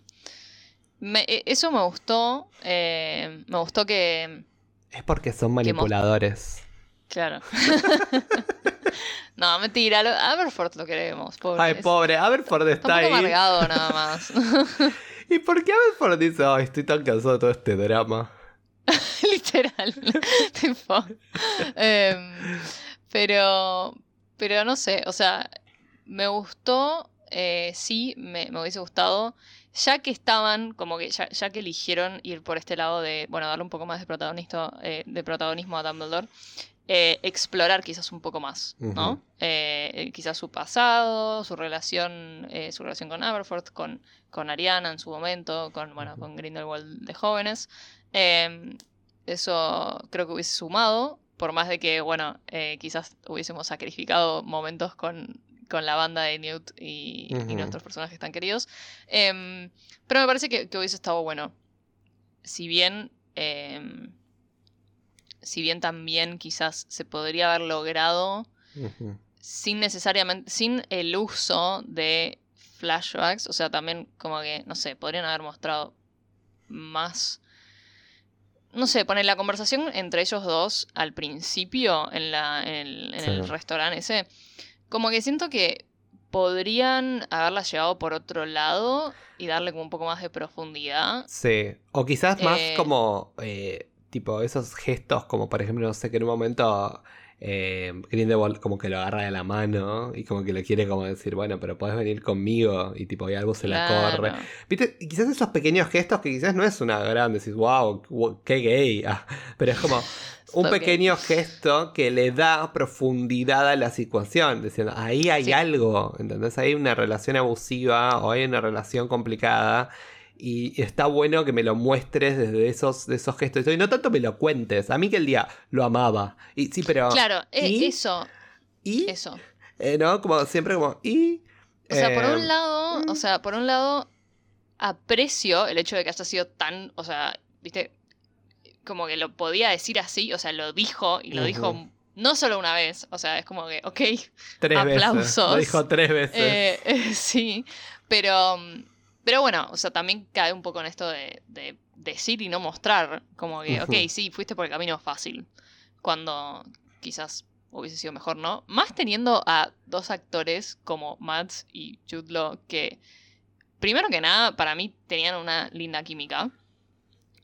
e, eso me gustó, me gustó que... Es porque son manipuladores. Claro. no, mentira. Aberford lo queremos. Ay, pobre. Aberford está, ahí. amargado nada más. ¿Y por qué Aberford dice, ay, estoy tan cansado de todo este drama? Literal. tipo. Em, pero. Pero no sé. O sea, me gustó. Eh, sí, me, hubiese gustado. Ya que estaban, como que ya, ya, que eligieron ir por este lado de, bueno, darle un poco más de, protagonista, eh, de protagonismo a Dumbledore, eh, explorar quizás un poco más, ¿no? Eh, quizás su pasado, su relación, eh, su relación con Aberforth, con, con Ariana en su momento, con, bueno, con Grindelwald de jóvenes. Em, eso creo que hubiese sumado, por más de que, bueno, quizás hubiésemos sacrificado momentos con, la banda de Newt y, nuestros personajes tan queridos. Em, pero me parece que, que, hubiese estado bueno. Si bien em, si bien también quizás se podría haber logrado sin necesariamente, sin el uso de flashbacks, o sea, también como que, no sé, podrían haber mostrado más... No sé, poner la conversación entre ellos dos al principio en, la, en, el, restaurante ese, como que siento que podrían haberla llevado por otro lado y darle como un poco más de profundidad. Sí, o quizás más eh, como eh, tipo esos gestos como por ejemplo, no sé, que en un momento eh, Grindelwald como que lo agarra de la mano y como que le quiere como decir, bueno, pero puedes venir conmigo y tipo y algo se la corre. ¿Viste? Y quizás esos pequeños gestos que quizás no es una gran, decís, wow, qué gay, ah, pero es como un pequeño gesto que le da profundidad a la situación, diciendo, ahí hay algo, ¿entendés? Hay una relación abusiva o hay una relación complicada y está bueno que me lo muestres desde esos, de esos gestos. Y no tanto me lo cuentes. A mí que el día lo amaba. Y sí, pero. Claro, e eso. Y. Eso. Eh, ¿No? Como siempre, como. Y. O sea, por un eh, lado. O sea, por un lado. Aprecio el hecho de que haya sido tan. O sea, viste. Como que lo podía decir así. O sea, lo dijo. Y lo dijo no solo una vez, o sea, es como que, ok, tres aplausos. Lo dijo tres veces. Eh, eh, sí, pero, pero bueno, o sea, también cae un poco en esto de, decir y no mostrar, como que, ok, sí, fuiste por el camino fácil, cuando quizás hubiese sido mejor, ¿no? Más teniendo a dos actores como Mads y Jude que, primero que nada, para mí tenían una linda química.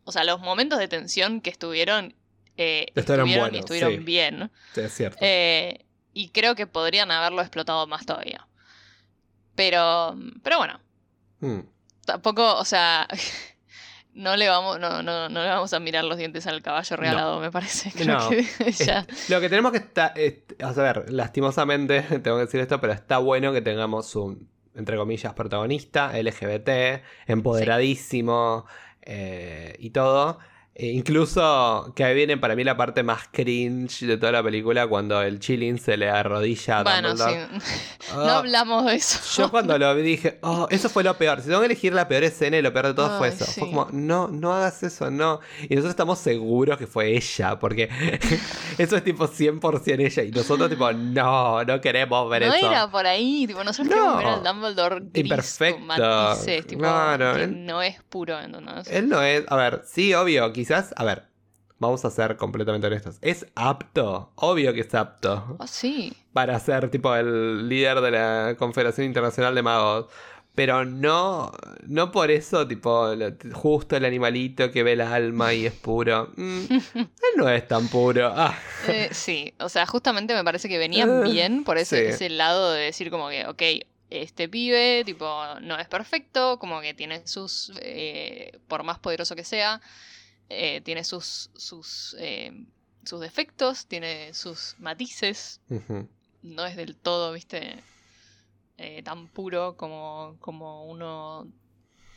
O sea, los momentos de tensión que estuvieron eh, estuvieron y estuvieron bien. Sí, es cierto. Eh, y creo que podrían haberlo explotado más todavía. Pero, pero bueno. Hmm. Tampoco, o sea, no le vamos, no, no, no le vamos a mirar los dientes al caballo regalado, me parece. no. lo que tenemos que estar, a ver, lastimosamente tengo que decir esto, pero está bueno que tengamos un, entre comillas, protagonista, LGBT, empoderadísimo eh, y todo. E incluso que ahí viene para mí la parte más cringe de toda la película cuando el chilling se le arrodilla a bueno, Sí. no ah. hablamos de eso. Yo cuando lo vi dije, oh, eso fue lo peor. Si tengo que elegir la peor escena y lo peor de todo fue eso. Fue como, no, no hagas eso, no. Y nosotros estamos seguros que fue ella, porque eso es tipo 100% ella. Y nosotros tipo, no, no queremos ver eso. No era por ahí, tipo, nosotros queremos ver al Dumbledore gris Imperfecto. Matices, tipo, no es puro, entonces. Él no es, a ver, sí, obvio, quizás, a ver, vamos a ser completamente honestos. ¿Es apto? Obvio que es apto. Oh, sí. Para ser tipo el líder de la Confederación Internacional de Magos. Pero no, no por eso, tipo, justo el animalito que ve el alma y es puro. Mm, él no es tan puro. Ah. Eh, sí, o sea, justamente me parece que venía ah, bien por ese, ese lado de decir como que, ok, este pibe, tipo, no es perfecto, como que tiene sus, eh, por más poderoso que sea, eh, tiene sus, sus, eh, sus defectos, tiene sus matices. No es del todo, viste, eh, tan puro como, como uno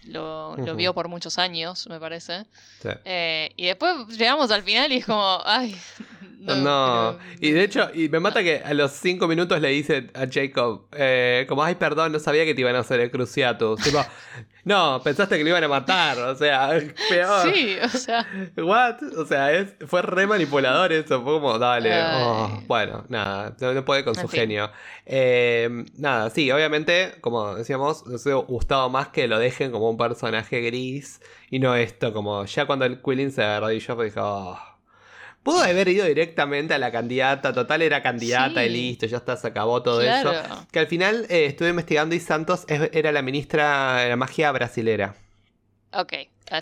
lo, vio por muchos años, me parece. y después llegamos al final y es como, ay. No, y de hecho, y me mata que a los cinco minutos le dice a Jacob, como, ay, perdón, no sabía que te iban a hacer el cruciatus. tipo, no, pensaste que lo iban a matar, o sea, peor. Sí, o sea. ¿What? O sea, es, fue re manipulador eso, fue como, dale. Oh, bueno, nada, no, puede con su genio. Em, nada, sí, obviamente, como decíamos, nos hubiera gustado más que lo dejen como un personaje gris y no esto, como ya cuando el Quilling se arrodilló, pues dijo, oh, Pudo haber ido directamente a la candidata, total era candidata y listo, ya está, se acabó todo eso. Que al final eh, estuve investigando y Santos era la ministra de la magia brasilera. Ok,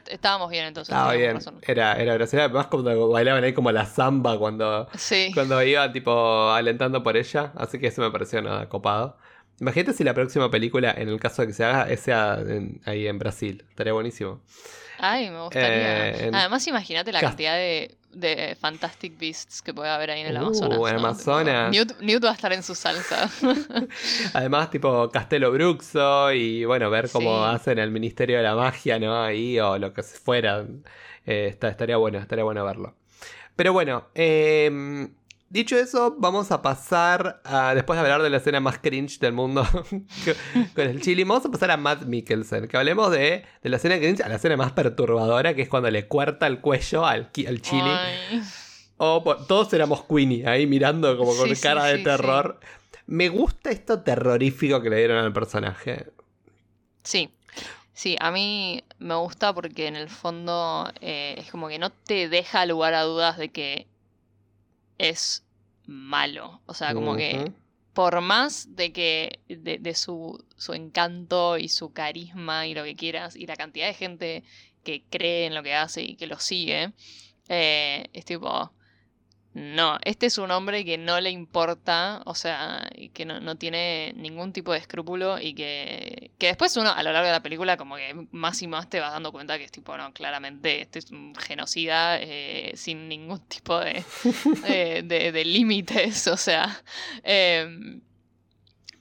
estábamos bien entonces. Estaba bien, era, era brasilera, además cuando bailaban ahí como la samba cuando, cuando iban tipo alentando por ella, así que eso me pareció nada copado. Imagínate si la próxima película, en el caso de que se haga, sea ahí en Brasil, estaría buenísimo. Ay, me gustaría. Eh, Además, imagínate la cantidad de de Fantastic Beasts que puede haber ahí en el uh, Amazonas. En Amazonas. Newt, va a estar en su salsa. Además, tipo Castelo Bruxo y bueno, ver cómo hacen el Ministerio de la Magia, ¿no? Ahí o lo que fuera. Eh, estaría bueno, estaría bueno verlo. Pero bueno, eh, Dicho eso, vamos a pasar a, después de hablar de la escena más cringe del mundo con el chili, vamos a pasar a Matt Mikkelsen, que hablemos de, la escena cringe a la escena más perturbadora, que es cuando le cuerta el cuello al, al chili. O todos éramos Queenie ahí mirando como con cara de terror. Me gusta esto terrorífico que le dieron al personaje. Sí. Sí, a mí me gusta porque en el fondo eh, es como que no te deja lugar a dudas de que es malo. O sea, como que por más de que de, su, su, encanto y su carisma y lo que quieras y la cantidad de gente que cree en lo que hace y que lo sigue, eh, es tipo, no, este es un hombre que no le importa, o sea, que no, tiene ningún tipo de escrúpulo y que, que después uno a lo largo de la película como que más y más te vas dando cuenta que es tipo, no, claramente este es un genocida eh, sin ningún tipo de, de, límites, o sea... Em,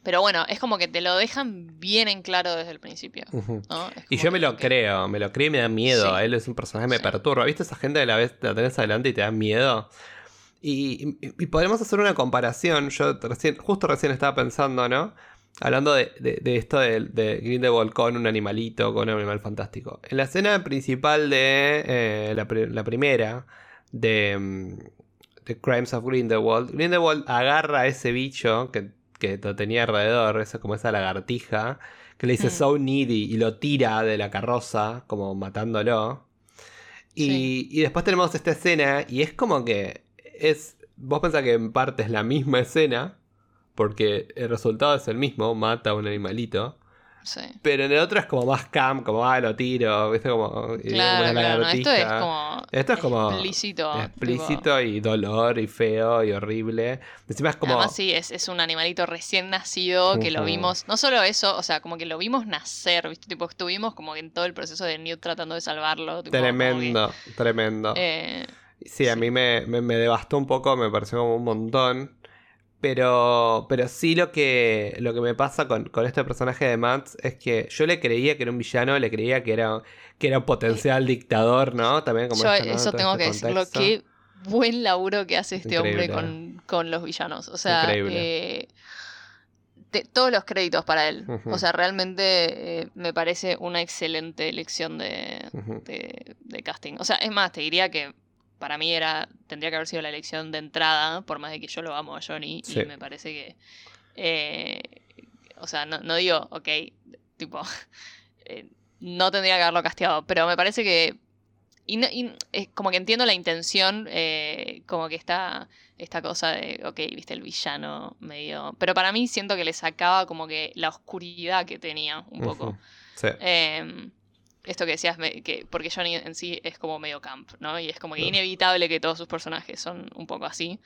pero bueno, es como que te lo dejan bien en claro desde el principio. Y yo me lo creo, me lo creo y me da miedo. Él es un personaje que me perturba. ¿Viste esa gente de la vez la tenés adelante y te da miedo? Y, y, podemos hacer una comparación. Yo recién, justo recién estaba pensando, ¿no? Hablando de, esto de, de Grindelwald con un animalito, con un animal fantástico. En la escena principal de eh, la, primera, de, The Crimes of Grindelwald. Grindelwald agarra a ese bicho que, que lo tenía alrededor, eso como esa lagartija, que le dice mm. so needy y lo tira de la carroza, como matándolo. Y, y después tenemos esta escena y es como que es... Vos pensás que en parte es la misma escena, porque el resultado es el mismo, mata a un animalito. Pero en el otro es como más camp, como, ah, lo tiro, ¿viste? Como, claro, claro esto es como. Esto es como. Explícito. Explícito y dolor y feo y horrible. Encima es como. Además, sí, es, es un animalito recién nacido que lo vimos. No solo eso, o sea, como que lo vimos nacer, ¿viste? Tipo, estuvimos como en todo el proceso de Newt tratando de salvarlo. tremendo, tremendo. Eh, sí, a mí me, me, me devastó un poco, me pareció como un montón. Pero, pero sí lo que, lo que me pasa con, este personaje de Max es que yo le creía que era un villano, le creía que era, que era un potencial dictador, ¿no? También como yo eso tengo este que decirlo, qué buen laburo que hace este hombre con, los villanos. O sea, eh, todos los créditos para él. O sea, realmente eh, me parece una excelente elección de, de casting. O sea, es más, te diría que para mí era tendría que haber sido la elección de entrada, por más de que yo lo amo a Johnny y me parece que... Eh, o sea, no, digo, ok, tipo, eh, no tendría que haberlo casteado, pero me parece que... Y, es como que entiendo la intención, eh, como que está esta cosa de, ok, viste, el villano medio... Pero para mí siento que le sacaba como que la oscuridad que tenía un poco. Sí. Em, esto que decías, que, porque Johnny en sí es como medio camp, ¿no? Y es como que inevitable que todos sus personajes son un poco así.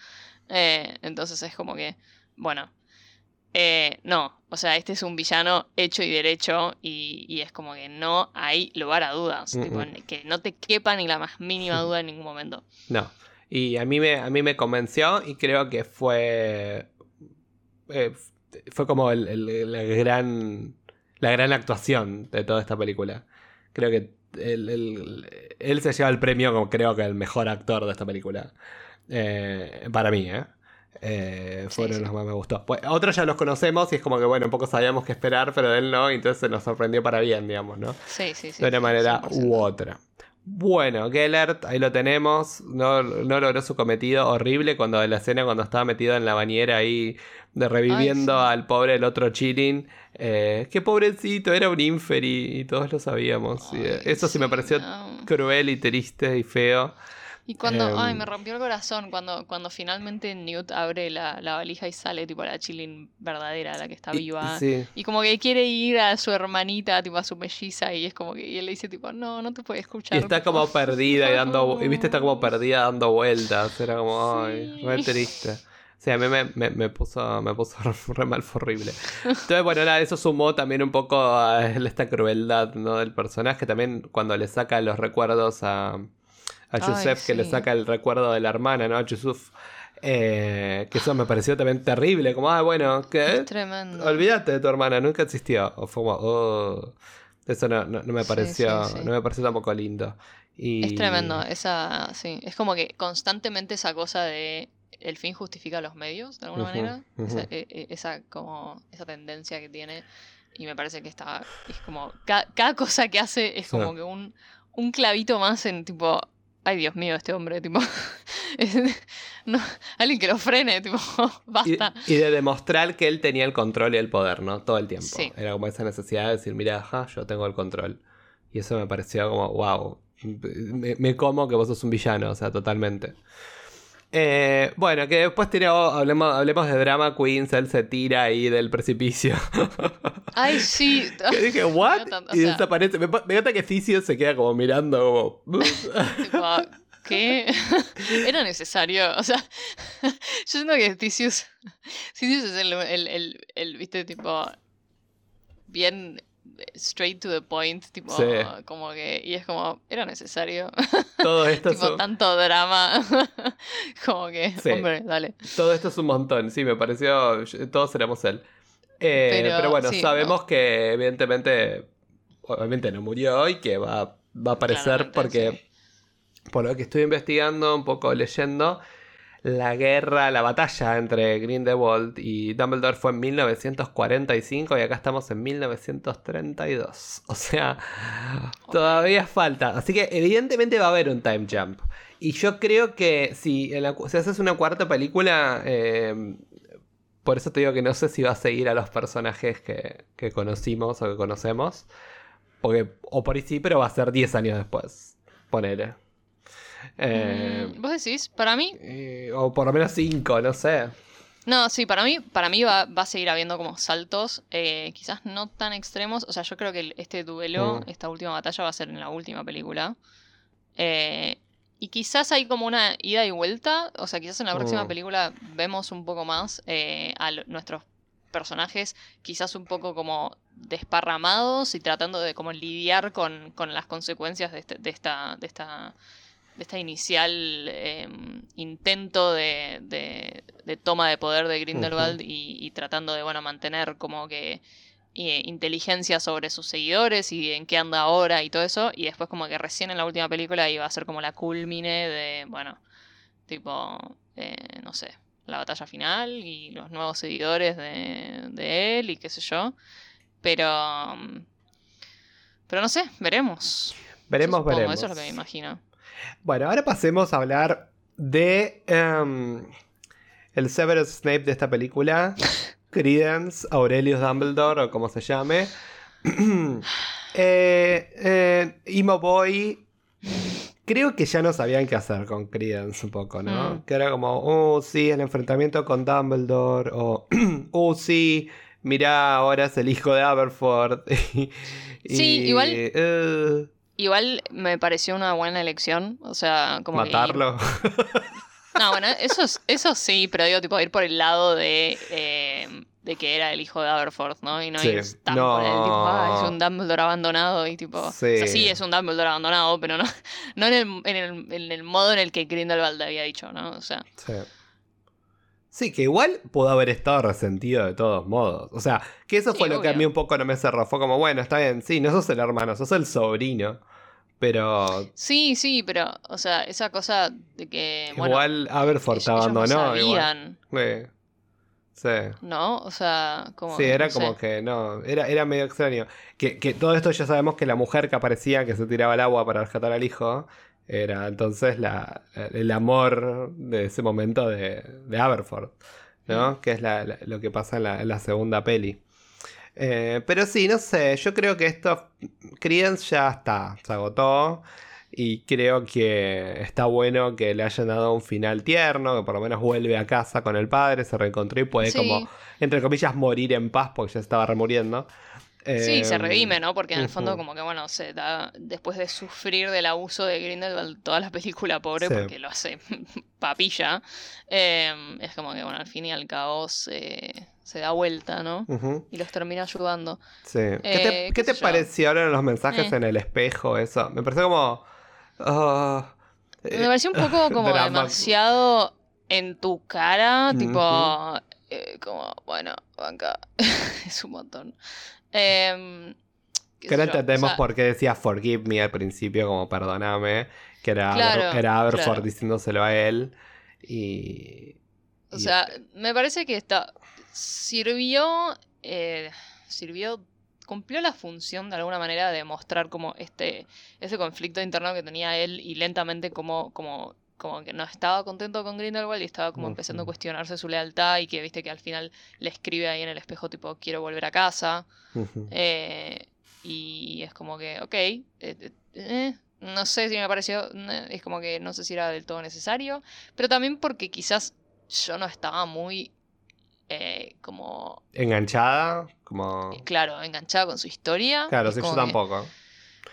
Eh, entonces es como que, bueno, eh, no, o sea, este es un villano hecho y derecho y, es como que no hay lugar a dudas, que no te quepa ni la más mínima duda en ningún momento. No, y a mí me, a mí me convenció y creo que fue... Eh, fue como la, gran, la gran actuación de toda esta película. Creo que él, se lleva el premio como creo que el mejor actor de esta película. Eh, para mí, ¿eh? eh fueron los que más me gustó. Pues, otros ya los conocemos y es como que, bueno, un poco sabíamos qué esperar, pero él no, y entonces nos sorprendió para bien, digamos, ¿no? Sí, sí, sí. De una manera u otra. Bueno, Gellert, ahí lo tenemos. No, no logró su cometido horrible cuando la escena cuando estaba metido en la bañera ahí de reviviendo al pobre el otro chilling. Eh, qué pobrecito, era un inferi y todos lo sabíamos. eso sí me pareció cruel y triste y feo. Y cuando, ay, me em, rompió el corazón cuando, cuando finalmente Newt abre la, valija y sale, tipo, la chilling verdadera, la que está viva. Y, como que quiere ir a su hermanita, tipo, a su melliza, y es como que, y él le dice, tipo, no, no te puede escuchar. Y está como perdida y dando, y viste, está como perdida dando vueltas, era como, ay, re triste. Sí, a mí me, me, puso, me puso re mal, horrible. Entonces, bueno, nada, eso sumó también un poco a esta crueldad, ¿no? Del personaje. También cuando le saca los recuerdos a, a Yusuf, que le saca el recuerdo de la hermana, ¿no? A Yusuf. Eh, que eso me pareció también terrible. Como, ah, bueno, ¿qué? tremendo. Olvídate de tu hermana, nunca existió. O fue como, oh. Eso no, no, me pareció, no me pareció tampoco lindo. Y... Es tremendo, esa, sí. Es como que constantemente esa cosa de el fin justifica los medios, de alguna manera. esa, e, e, esa, como, esa tendencia que tiene. Y me parece que está. Es como. cada cosa que hace es como que un, un clavito más en tipo ay Dios mío, este hombre, tipo, alguien que lo frene, tipo, basta. Y, de demostrar que él tenía el control y el poder, ¿no? Todo el tiempo. Era como esa necesidad de decir, mira, ajá, yo tengo el control. Y eso me pareció como, wow, me, como que vos sos un villano, o sea, totalmente. Eh, bueno, que después hablemos, hablemos de drama queens, él se tira ahí del precipicio. Ay, sí. que dije, ¿what? y desaparece. Me, me encanta que Cicio se queda como mirando como... ¿Qué? Era necesario. O sea, yo siento que Ticius. Ticius es el, el, el, el, viste, tipo. Bien straight to the point, tipo, como que, y es como, era necesario. Todo esto tipo, tanto drama. como que, hombre, dale. Todo esto es un montón, sí, me pareció, todos éramos él. Eh, pero, bueno, sabemos que evidentemente, obviamente no murió y que va, va a aparecer porque, por lo que estoy investigando, un poco leyendo, la guerra, la batalla entre Grindelwald y Dumbledore fue en 1945 y acá estamos en 1932. O sea, todavía falta. Así que evidentemente va a haber un time jump. Y yo creo que si, si haces una cuarta película, eh, por eso te digo que no sé si va a seguir a los personajes que, que conocimos o que conocemos. Porque, o por ahí sí, pero va a ser 10 años después. Ponele. Eh, mm, ¿Vos decís? Para mí. Eh, o por lo menos 5, no sé. No, sí, para mí, para mí va, a seguir habiendo como saltos, eh, quizás no tan extremos. O sea, yo creo que este duelo, mm. esta última batalla, va a ser en la última película. y quizás hay como una ida y vuelta. O sea, quizás en la próxima mm. película vemos un poco más a nuestros personajes, quizás un poco como desparramados y tratando de como lidiar con, las consecuencias de, este, de esta. De esta de este inicial em, intento de, de, toma de poder de Grindelwald y, tratando de bueno mantener como que eh, inteligencia sobre sus seguidores y en qué anda ahora y todo eso. Y después como que recién en la última película iba a ser como la culmine de bueno tipo eh, no sé la batalla final y los nuevos seguidores de, de él y qué sé yo. Pero pero no sé veremos. Veremos veremos eso es lo que me imagino bueno, ahora pasemos a hablar de em, el Severus Snape de esta película, Credence Aurelius Dumbledore o como se llame. eh, eh, Emo Boy. Creo que ya no sabían qué hacer con Credence un poco, ¿no? Mm. Que era como, oh, sí, el enfrentamiento con Dumbledore, o, oh, sí, mirá, ahora es el hijo de Aberford. sí, igual. Uh, Igual me pareció una buena elección. O sea, como. Matarlo. No, bueno, eso, eso sí, pero digo, tipo, ir por el lado de. Eh, de que era el hijo de Aberforth, ¿no? Y no ir tan no. por el tipo, ah, es un Dumbledore abandonado y tipo. Sí. O sea, sí es un Dumbledore abandonado, pero no, no en, el, en, el, en el modo en el que Grindelwald había dicho, ¿no? O sea. Sí. Sí, que igual pudo haber estado resentido de todos modos. O sea, que eso fue lo que a mí un poco no me cerró. Fue como, bueno, está bien, sí, no sos el hermano, sos el sobrino. Pero. Sí, sí, pero, o sea, esa cosa de que. Igual Aberforth abandonó. Igual. Sí. ¿No? O sea, como. Sí, era como que no. Era, era medio extraño. Que, que, todo esto ya sabemos que la mujer que aparecía, que se tiraba al agua para rescatar al hijo, era entonces la, el amor de ese momento de, de Aberforth. ¿No? Mm. Que es lo que pasa en la, en la segunda peli. Eh, pero sí, no sé, yo creo que esto, Credence ya está, se agotó. Y creo que está bueno que le hayan dado un final tierno, que por lo menos vuelve a casa con el padre, se reencontró y puede como, entre comillas, morir en paz porque ya estaba remuriendo sí, se em, redime, ¿no? Porque en el fondo como que, bueno, se da, después de sufrir del abuso de Grindelwald toda la película, pobre, porque lo hace papilla, em, es como que, bueno, al fin y al cabo se, da vuelta, ¿no? Y los termina ayudando. Sí. ¿Qué te, eh, parecieron los mensajes eh. en el espejo? Eso, me pareció como... Ah, me pareció un poco como demasiado en tu cara, tipo... Eh, como, bueno, banca, es un montón. Eh, que no entendemos por qué decía forgive me al principio, como perdóname, que era, era Aberford diciéndoselo a él. Y. O sea, me parece que está. Sirvió. Eh, sirvió. Cumplió la función de alguna manera de mostrar como este. ese conflicto interno que tenía él y lentamente como. como como que no estaba contento con Grindelwald y estaba como empezando a cuestionarse su lealtad y que viste que al final le escribe ahí en el espejo tipo quiero volver a casa eh, y es como que ok eh, eh, no sé si me pareció es como que no sé si era del todo necesario pero también porque quizás yo no estaba muy como enganchada como claro enganchada con su historia claro sí yo tampoco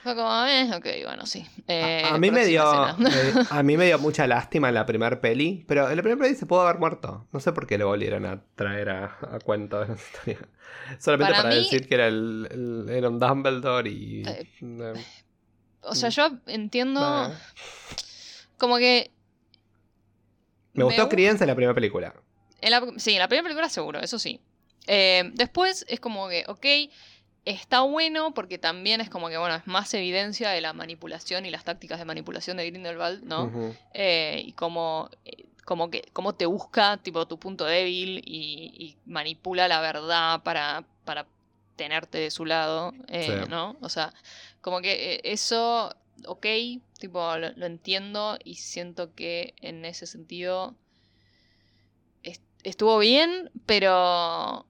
fue como, eh, ok, bueno, sí. a, eh, mí me dio, a mí me dio mucha lástima en la primera peli, pero en la primera peli se pudo haber muerto. No sé por qué le volvieron a traer a, cuento de historia. Solamente para, decir que era, el, era un Dumbledore y... Eh, o sea, yo entiendo... Como que... Me gustó Crianza en la primera película. sí, en la primera película seguro, eso sí. Después es como que, ok está bueno porque también es como que, bueno, es más evidencia de la manipulación y las tácticas de manipulación de Grindelwald, ¿no? Eh, y cómo, eh, como que cómo te busca tipo tu punto débil y, manipula la verdad para, para tenerte de su lado, eh, ¿no? O sea, como que eso, ok, tipo, lo, entiendo y siento que en ese sentido estuvo bien, pero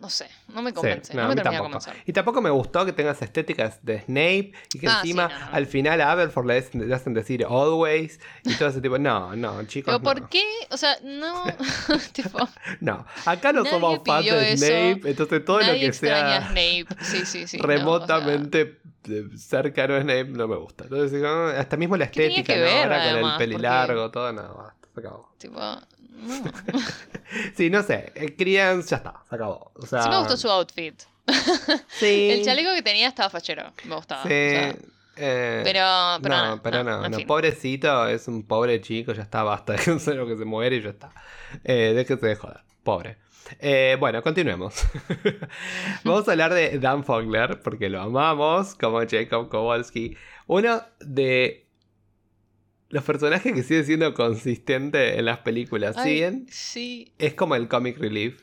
no sé, no me convence. no, me termina convencer. Y tampoco me gustó que tengas estéticas de Snape y que ah, encima al final a Aberforth le, hacen decir always y todo ese tipo. No, no, chicos. ¿Pero por qué? O sea, no. tipo, no, acá no somos fans de Snape, entonces todo lo que sea. Snape. Sí, sí, sí. remotamente cercano a Snape no me gusta. Entonces, hasta mismo la estética, ¿no? Ahora con el peli largo, todo, nada, se acabó. Tipo, sí, no sé. Crians ya está, se acabó. O sea... Sí me gustó su outfit. sí. El chaleco que tenía estaba fachero. Me gustaba. Sí. Eh, pero, pero no, pero no, no, pobrecito, es un pobre chico, ya está, basta, déjense lo que se muere y ya está. Eh, déjense de joder, pobre. Eh, bueno, continuemos. Vamos a hablar de Dan Fogler, porque lo amamos, como Jacob Kowalski. Uno de los personajes que sigue siendo consistente en las películas. ¿Siguen? Sí. Es como el comic relief.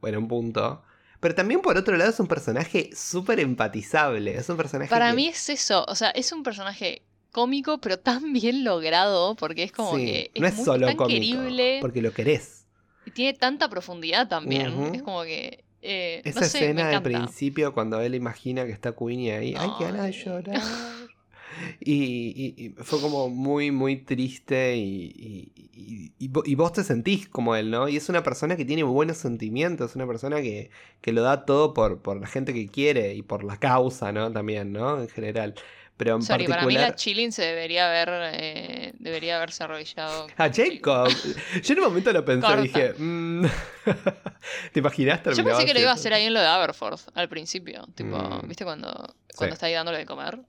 Bueno, un punto. Pero también por otro lado es un personaje súper empatizable. Es un personaje. Para mí es eso. O sea, es un personaje cómico, pero tan bien logrado. Porque es como que. no es solo cómico. Porque lo querés. Y tiene tanta profundidad también. Es como que. Eh, Esa escena de principio cuando él imagina que está Queenie ahí. Ay, qué ganas de llorar. Y, fue como muy, muy triste y, y, vos te sentís como él, ¿no? Y es una persona que tiene buenos sentimientos, una persona que, que lo da todo por, por la gente que quiere y por la causa, ¿no? También, ¿no? En general. Pero en Sorry, para mí la Chilling se debería haber eh, debería haberse arrodillado. A Jacob. Yo en un momento lo pensé y dije, mm, ¿te imaginas Yo pensé que lo iba a hacer ahí en lo de Aberforth al principio, tipo, mm. ¿viste cuando cuando está ahí dándole de comer?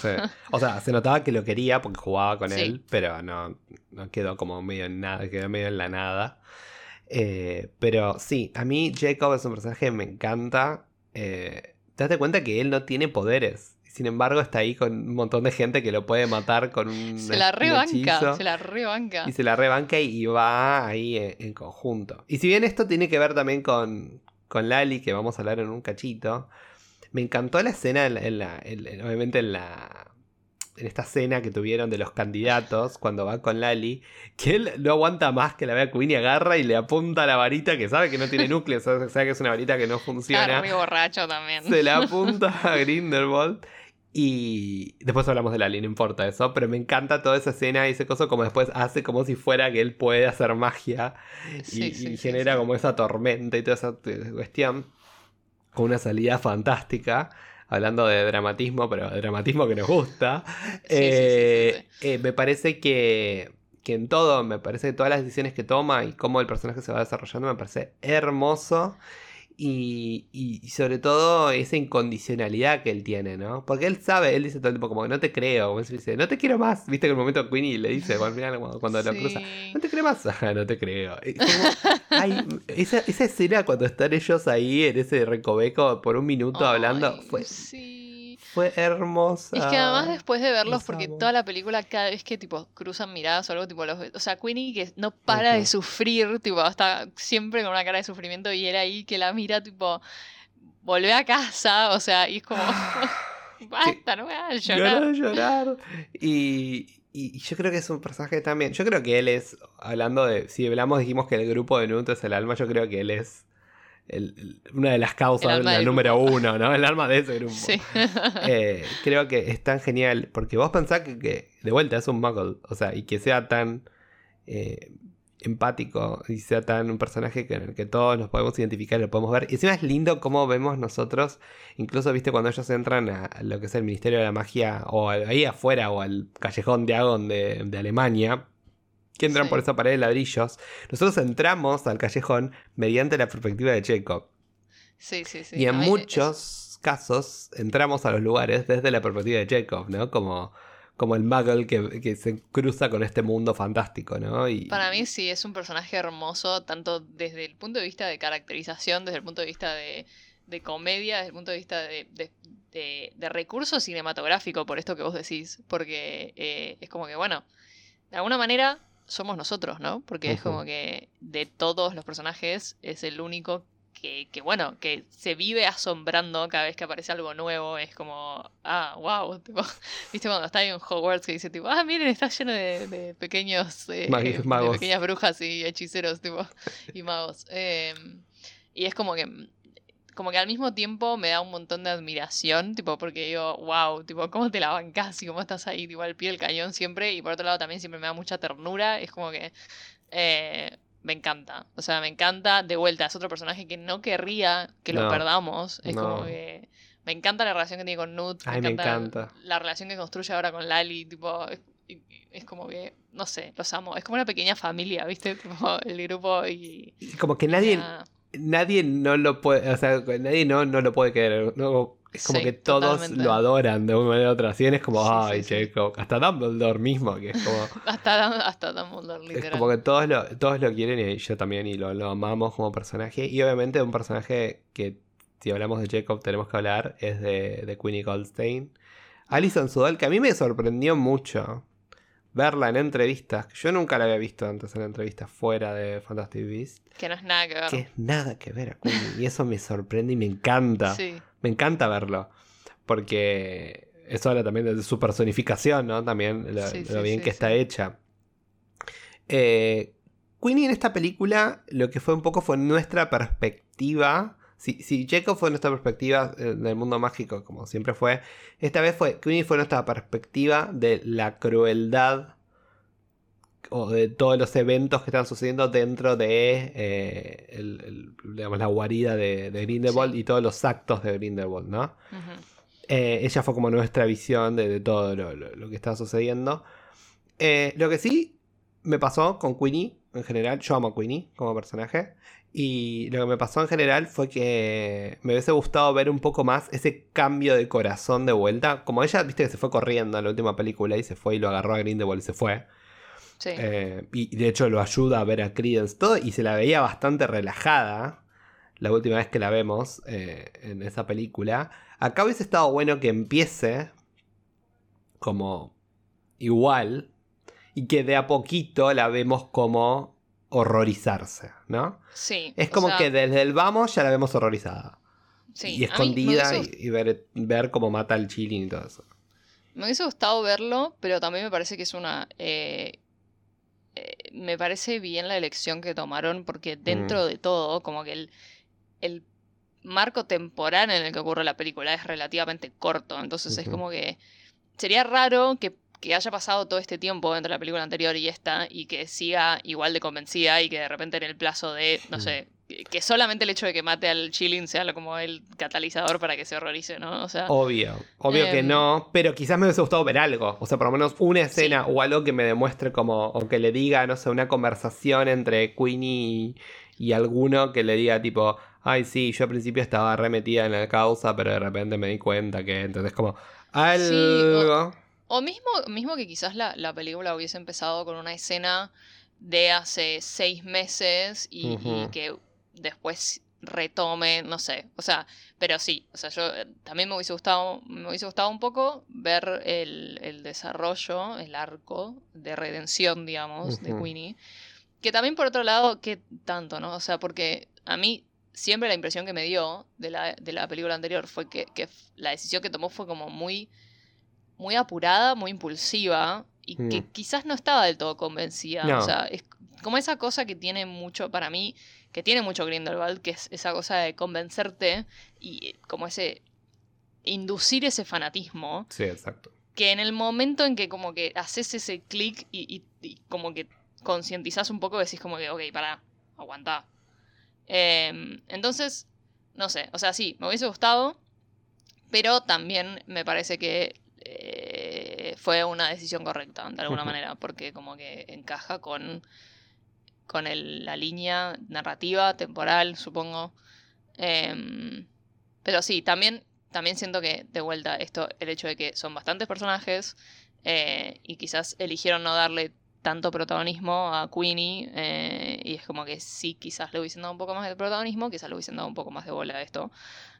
Sí. O sea, se notaba que lo quería porque jugaba con él, pero no, no quedó como medio en nada, quedó medio en la nada. Eh, pero sí, a mí Jacob es un personaje que me encanta. Eh, te das cuenta que él no tiene poderes. Sin embargo, está ahí con un montón de gente que lo puede matar con un. Se la rebanca, se la rebanca. Y se la rebanca y va ahí en, conjunto. Y si bien esto tiene que ver también con, con Lali, que vamos a hablar en un cachito, me encantó la escena, en la, obviamente en la, en esta cena que tuvieron de los candidatos cuando va con Lali, que él no aguanta más que la vea Queen y agarra y le apunta a la varita que sabe que no tiene núcleo, sabe, que es una varita que no funciona. Claro, muy borracho también. Se la apunta a Grindelwald y después hablamos de Lali, no importa eso, pero me encanta toda esa escena y ese coso como después hace como si fuera que él puede hacer magia y, genera como esa tormenta y toda esa cuestión con una salida fantástica. Hablando de dramatismo, pero de dramatismo que nos gusta. Eh, eh, me parece que, que en todo, me parece que todas las decisiones que toma y cómo el personaje se va desarrollando me parece hermoso. Y, y, sobre todo esa incondicionalidad que él tiene, ¿no? Porque él sabe, él dice todo el tiempo como no te creo, como dice, no te quiero más. Viste que en el momento Queenie le dice cuando, cuando lo cruza, no te creo más, Ajá, no te creo. hay, esa, esa, escena cuando están ellos ahí en ese recoveco por un minuto hablando fue... Sí fue hermosa. Es que además después de verlos, porque toda la película, cada vez que tipo cruzan miradas o algo, tipo los, o sea, Queenie que no para de sufrir, tipo, está siempre con una cara de sufrimiento y él ahí que la mira, tipo, volvé a casa, o sea, y es como, basta, no me a llorar. a llorar. Y, y, yo creo que es un personaje también, yo creo que él es, hablando de, si hablamos, dijimos que el grupo de Nuto es el alma, yo creo que él es una de las causas, la número uno, ¿no? El alma de ese grupo. Sí. Eh, creo que es tan genial, porque vos pensás que, de vuelta es un muggle, o sea, y que sea tan eh, empático y sea tan un personaje en el que todos nos podemos identificar y lo podemos ver. Y encima es lindo cómo vemos nosotros, incluso, viste, cuando ellos entran a lo que es el Ministerio de la Magia, o ahí afuera, o al callejón de Agon de, de Alemania que entran por esa pared de ladrillos, nosotros entramos al callejón mediante la perspectiva de Chekhov. Sí, sí, sí. Y en muchos casos entramos a los lugares desde la perspectiva de Chekhov, ¿no? Como, como el muggle que, se cruza con este mundo fantástico, ¿no? Y... Para mí sí, es un personaje hermoso, tanto desde el punto de vista de caracterización, desde el punto de vista de, comedia, desde el punto de vista de, de, recurso cinematográfico, por esto que vos decís, porque eh, es como que, bueno, de alguna manera somos nosotros, ¿no? Porque es como que de todos los personajes es el único que, que, bueno, que se vive asombrando cada vez que aparece algo nuevo. Es como, ah, wow. ¿Viste cuando está ahí en Hogwarts que dice, tipo, ah, miren, está lleno de, pequeños. Eh, de pequeñas brujas y hechiceros, tipo, y magos. Em, y es como que como que al mismo tiempo me da un montón de admiración, tipo, porque digo, wow, tipo, ¿cómo te la bancas y cómo estás ahí, tipo, al pie del cañón siempre? Y por otro lado también siempre me da mucha ternura, es como que eh, me encanta, o sea, me encanta, de vuelta, es otro personaje que no querría que lo perdamos, es como que me encanta la relación que tiene con Nut, me, encanta La relación que construye ahora con Lali, tipo, es, como que, no sé, los amo, es como una pequeña familia, ¿viste? Como el grupo y... Como que nadie nadie no lo puede, o sea, nadie no, no lo puede querer. es como que todos lo adoran de una manera u otra. Así es como, ay, chico, hasta Dumbledore mismo, que es como. hasta, hasta Dumbledore, literal. Es como que todos lo, todos lo quieren y yo también, y lo, lo amamos como personaje. Y obviamente un personaje que, si hablamos de Jacob, tenemos que hablar, es de, de Queenie Goldstein. Alison Sudol, que a mí me sorprendió mucho verla en entrevistas. Yo nunca la había visto antes en entrevistas fuera de Fantastic Beasts. Que no es nada que ver. Que es nada que ver. y eso me sorprende y me encanta. Sí. Me encanta verlo. Porque eso habla también de su personificación, ¿no? También lo, bien que está hecha. Eh, Queenie en esta película lo que fue un poco fue nuestra perspectiva. Si, si Jacob fue nuestra perspectiva eh, del mundo mágico, como siempre fue, esta vez fue Queenie fue nuestra perspectiva de la crueldad o de todos los eventos que están sucediendo dentro de eh, la guarida de, Grindelwald y todos los actos de Grindelwald, ¿no? Eh, ella fue como nuestra visión de, todo lo, que está sucediendo. Eh, lo que sí me pasó con Queenie en general, yo amo a Queenie como personaje. Y lo que me pasó en general fue que me hubiese gustado ver un poco más ese cambio de corazón de vuelta. Como ella, viste que se fue corriendo en la última película y se fue y lo agarró a Grindelwald y se fue. Eh, y de hecho lo ayuda a ver a Credence todo y se la veía bastante relajada la última vez que la vemos eh, en esa película. Acá hubiese estado bueno que empiece como igual y que de a poquito la vemos como horrorizarse, ¿no? Sí. Es como que desde el vamos ya la vemos horrorizada. Sí, y escondida y, ver, ver cómo mata al chilling y todo eso. Me hubiese gustado verlo, pero también me parece que es una eh, eh, me parece bien la elección que tomaron porque dentro mm. de todo, como que el, el, marco temporal en el que ocurre la película es relativamente corto, entonces es como que sería raro que, que, haya pasado todo este tiempo entre la película anterior y esta y que siga igual de convencida y que de repente en el plazo de, no sé, que solamente el hecho de que mate al Chilling sea como el catalizador para que se horrorice, ¿no? O sea, obvio, obvio que em, no, pero quizás me hubiese gustado ver algo, o sea, por lo menos una escena o algo que me demuestre como, o que le diga, no sé, una conversación entre Queenie y, alguno que le diga tipo, ay, sí, yo al principio estaba remetida en la causa, pero de repente me di cuenta que, entonces como, algo... o, mismo, mismo que quizás la, la película hubiese empezado con una escena de hace seis meses y que después retome, no sé, o sea, pero sí, o sea, yo eh, también me hubiese gustado, me hubiese gustado un poco ver el, desarrollo, el arco de redención, digamos, de Queenie, que también por otro lado, ¿qué tanto, no? O sea, porque a mí siempre la impresión que me dio de la, de la película anterior fue que, la decisión que tomó fue como muy, muy apurada, muy impulsiva, y que mm. quizás no estaba del todo convencida, o sea, es como esa cosa que tiene mucho, para mí, que tiene mucho Grindelwald, que es esa cosa de convencerte y eh, como ese inducir ese fanatismo. Sí, exacto. Que en el momento en que como que haces ese clic y, como que concientizás un poco, decís como que, ok, para, aguantá. Em, entonces, no sé, o sea, sí, me hubiese gustado, pero también me parece que eh, fue una decisión correcta, de alguna manera, porque como que encaja con con la línea narrativa, temporal, supongo. Em, pero sí, también, también siento que, de vuelta, esto, el hecho de que son bastantes personajes eh, y quizás eligieron no darle tanto protagonismo a Queenie eh, y es como que sí, quizás le hubiesen dado un poco más de protagonismo, quizás le hubiesen dado un poco más de bola a esto.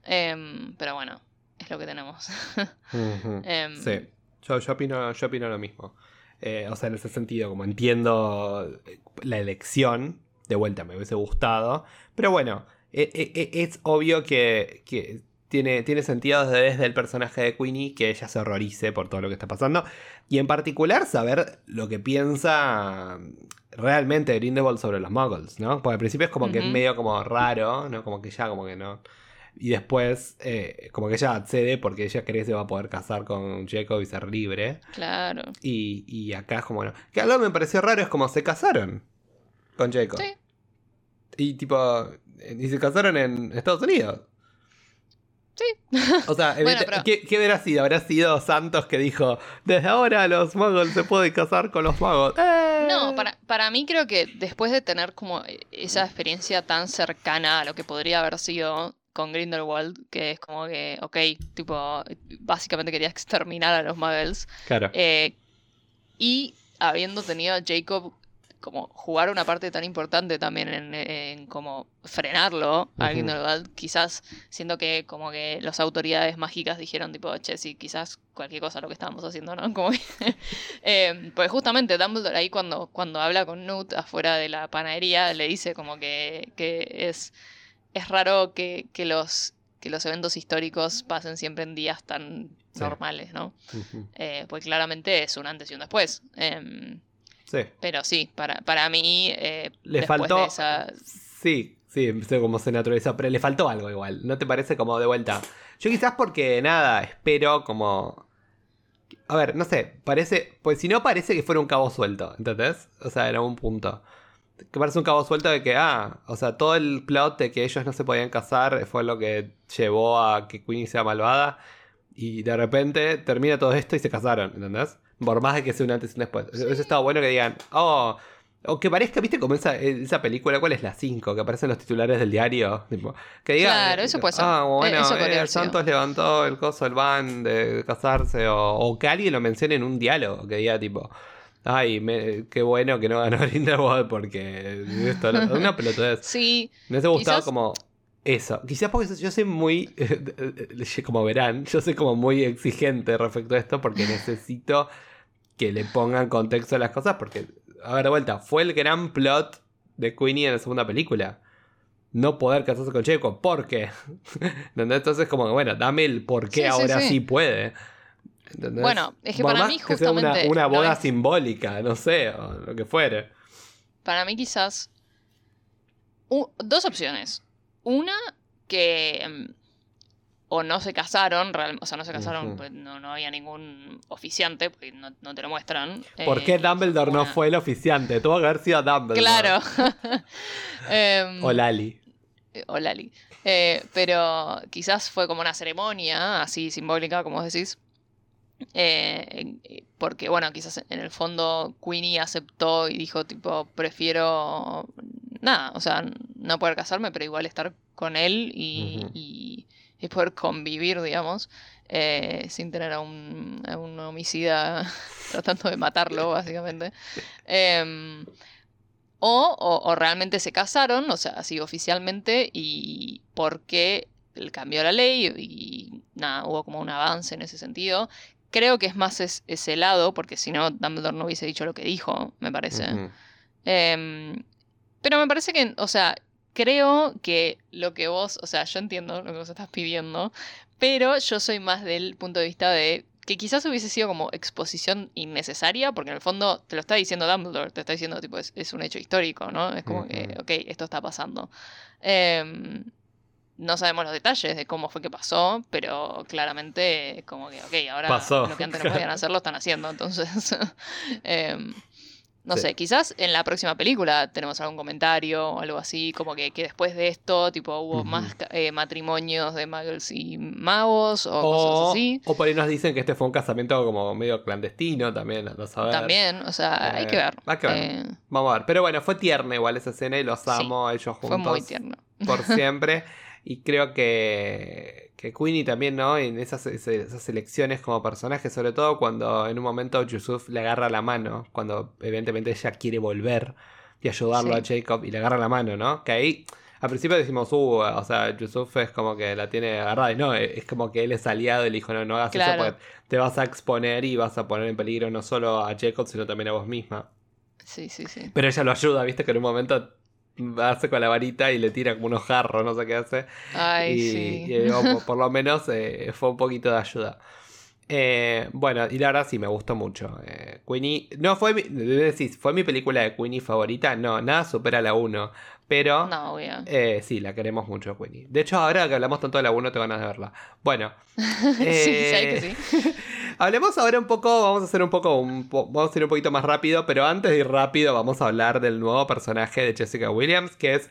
Em, pero bueno, es lo que tenemos. Em, sí, yo, opino, yo opino lo mismo. Eh, o sea, en ese sentido, como entiendo la elección, de vuelta me hubiese gustado. Pero bueno, e, e, e, es obvio que, tiene, tiene sentido desde el personaje de Queenie que ella se horrorice por todo lo que está pasando. Y en particular saber lo que piensa realmente Grindelwald sobre los muggles, ¿no? Porque al principio es como que es medio como raro, ¿no? Como que ya como que no... Y después, eh, como que ella accede porque ella cree que se va a poder casar con Jacob y ser libre. Claro. Y, y acá es como, bueno, que algo me pareció raro es como se casaron con Jacob. Sí. Y tipo, y se casaron en Estados Unidos. Sí. O sea, ¿qué, ¿qué, hubiera sido? ¿Habrá sido Santos que dijo, desde ahora los magos se pueden casar con los magos? No, para, para mí creo que después de tener como esa experiencia tan cercana a lo que podría haber sido con Grindelwald, que es como que, ok, tipo, básicamente quería exterminar a los muggles. Claro. Eh, y habiendo tenido a Jacob como jugar una parte tan importante también en, como frenarlo a Grindelwald, quizás siendo que como que las autoridades mágicas dijeron tipo, che, sí, quizás cualquier cosa lo que estábamos haciendo, ¿no? Como eh, pues justamente Dumbledore ahí cuando, cuando habla con Newt afuera de la panadería le dice como que, que es, es raro que, que los que los eventos históricos pasen siempre en días tan normales, ¿no? Eh, pues claramente es un antes y un después. Em, Sí. Pero sí, para, para mí. Eh, le faltó. Sí, sí, como se naturalizó, pero le faltó algo igual. ¿No te parece como de vuelta? Yo quizás porque nada, espero como. A ver, no sé, parece. Pues si no parece que fuera un cabo suelto, ¿entendés? O sea, era un punto. Que parece un cabo suelto de que, ah, o sea, todo el plot de que ellos no se podían casar fue lo que llevó a que Queenie sea malvada. Y de repente termina todo esto y se casaron, ¿entendés? Por más de que sea un antes y un después. Eso estaba bueno que digan, oh, o que parezca, ¿viste? Como esa, esa película, ¿cuál es la 5? Que aparecen los titulares del diario. que digan, claro, eso puede ser. Ah, bueno, eh, Santos levantó el coso del van de casarse. O, que alguien lo mencione en un diálogo. Que diga, tipo, ay, qué bueno que no ganó Grindelwald porque esto, una pelotudez. Sí. Me hubiese gustado como eso, quizás porque yo soy muy, como verán, yo soy como muy exigente respecto a esto porque necesito que le pongan contexto a las cosas porque, a ver, de vuelta, fue el gran plot de Queenie en la segunda película. No poder casarse con Checo, ¿por qué? Entonces, como que, bueno, dame el por qué ahora sí, puede. Bueno, es que para mí justamente... Que una, boda simbólica, no sé, o lo que fuere. Para mí quizás... dos opciones una que em, o no se casaron, o sea, no se casaron, pues no, había ningún oficiante, porque no, te lo muestran. ¿Por qué eh, Dumbledore no fue el oficiante? Tuvo que haber sido Dumbledore. Claro. Em, o Lali. Eh, o Lali. Eh, pero quizás fue como una ceremonia, así simbólica, como decís. Porque, bueno, quizás en el fondo Queenie aceptó y dijo, tipo, prefiero nada, o sea, no poder casarme, pero igual estar con él y, poder convivir, digamos, eh, sin tener a un, homicida tratando de matarlo, básicamente. Em, o, realmente se casaron, o sea, así oficialmente, y porque cambió la ley y nada, hubo como un avance en ese sentido. Creo que es más ese lado, porque si no, Dumbledore no hubiese dicho lo que dijo, me parece. Pero me parece que, o sea, creo que lo que vos, o sea, yo entiendo lo que vos estás pidiendo, pero yo soy más del punto de vista de que quizás hubiese sido como exposición innecesaria, porque en el fondo te lo está diciendo Dumbledore, te está diciendo, tipo, es, un hecho histórico, ¿no? Es como que, ok, esto está pasando. Em, no sabemos los detalles de cómo fue que pasó, pero claramente como que, ok, ahora lo que antes no podían hacer lo están haciendo, entonces... Em, no sé, quizás en la próxima película tenemos algún comentario o algo así, como que, que después de esto, tipo, hubo más eh, matrimonios de muggles y magos o, cosas así. O por ahí nos dicen que este fue un casamiento como medio clandestino también, no saber. También, o sea, hay que ver. Hay que ver. Eh, Vamos a ver. Pero bueno, fue tierna igual esa escena y los amo ellos juntos. Fue muy tierno. Por siempre. y creo que que Queenie también, ¿no? En esas, esas elecciones como personaje, sobre todo cuando en un momento Yusuf le agarra la mano, cuando evidentemente ella quiere volver y ayudarlo a Jacob y le agarra la mano, ¿no? Que ahí al principio decimos, uh, o sea, Yusuf es como que la tiene agarrada. Y no, es como que él es aliado y le dijo, no, no hagas eso porque te vas a exponer y vas a poner en peligro no solo a Jacob, sino también a vos misma. Sí, sí, sí. Pero ella lo ayuda, viste que en un momento hace con la varita y le tira como unos jarros, no sé qué hace. Ay, sí. Y, por, lo menos eh, fue un poquito de ayuda. Eh, bueno, y la verdad sí me gustó mucho. Eh, Queenie. No fue mi. Decís, ¿fue mi película de Queenie favorita? No, nada supera la 1. Pero. No, eh, sí, la queremos mucho, Queenie. De hecho, ahora que hablamos tanto de la 1, te ganas de verla. Bueno. sí, que sí. hablemos ahora un poco. Vamos a hacer un poco. vamos a ir un poquito más rápido. Pero antes de ir rápido, vamos a hablar del nuevo personaje de Jessica Williams, que es.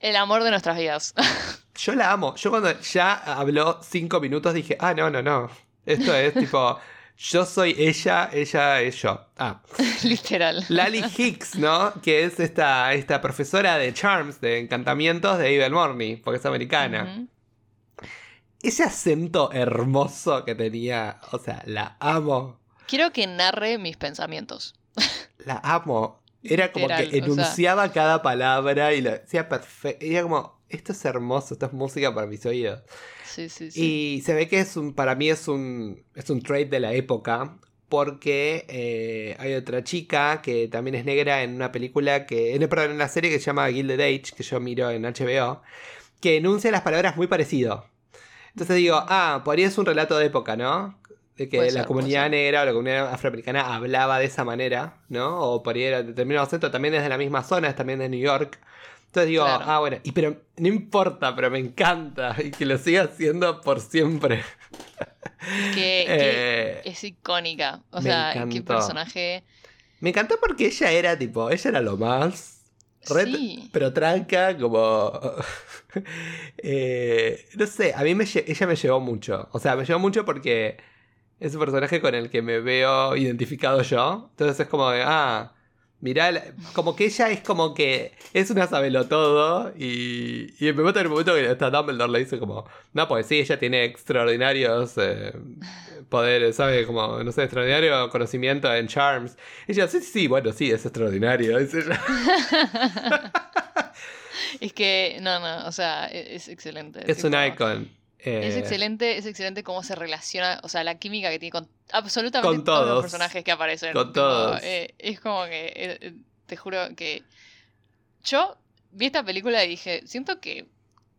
El amor de nuestras vidas. Yo la amo. Yo cuando ya habló 5 minutos dije, ah, no, no, no. Esto es tipo, yo soy ella, ella es yo. Ah. Literal. Lali Hicks, ¿no? Que es esta, esta profesora de Charms, de encantamientos de Evil Morning, porque es americana. Ese acento hermoso que tenía, o sea, la amo. Quiero que narre mis pensamientos. La amo. Era como que enunciaba cada palabra y lo decía perfecto. Era como, esto es hermoso, esto es música para mis oídos. Y se ve que es un, para mí es un, es un trade de la época, porque eh, hay otra chica que también es negra en una película que, en, en una serie que se llama Gilded Age, que yo miro en HBO, que enuncia las palabras muy parecido. Entonces digo, ah, por ahí es un relato de época, ¿no? De que la comunidad negra o la comunidad afroamericana hablaba de esa manera, ¿no? O por ahí era determinado acento, también es de la misma zona, es también de New York. Entonces digo, ah, bueno, y pero no importa, pero me encanta y que lo siga haciendo por siempre. Que, eh, es icónica. O sea, qué personaje. Me encantó porque ella era tipo, ella era lo más. sí. Pero tranca, como. Eh, no sé, a mí me, ella me llevó mucho. O sea, me llevó mucho porque es un personaje con el que me veo identificado yo. Entonces es como de, ah Mirá, como que ella es como que es una todo y, y en el momento que está Dumbledore le dice como, no, pues sí, ella tiene extraordinarios eh, poderes, ¿sabe? Como, no sé, extraordinario conocimiento en Charms. Y ella, sí, sí, bueno, sí, es extraordinario, es ella. es que, no, no, o sea, e-, es, excelente. Es un icon es eh, excelente, es excelente cómo se relaciona, o sea, la química que tiene con absolutamente todos, los personajes que aparecen. Con todos. Eh, es como que, eh, te juro que yo vi esta película y dije, siento que,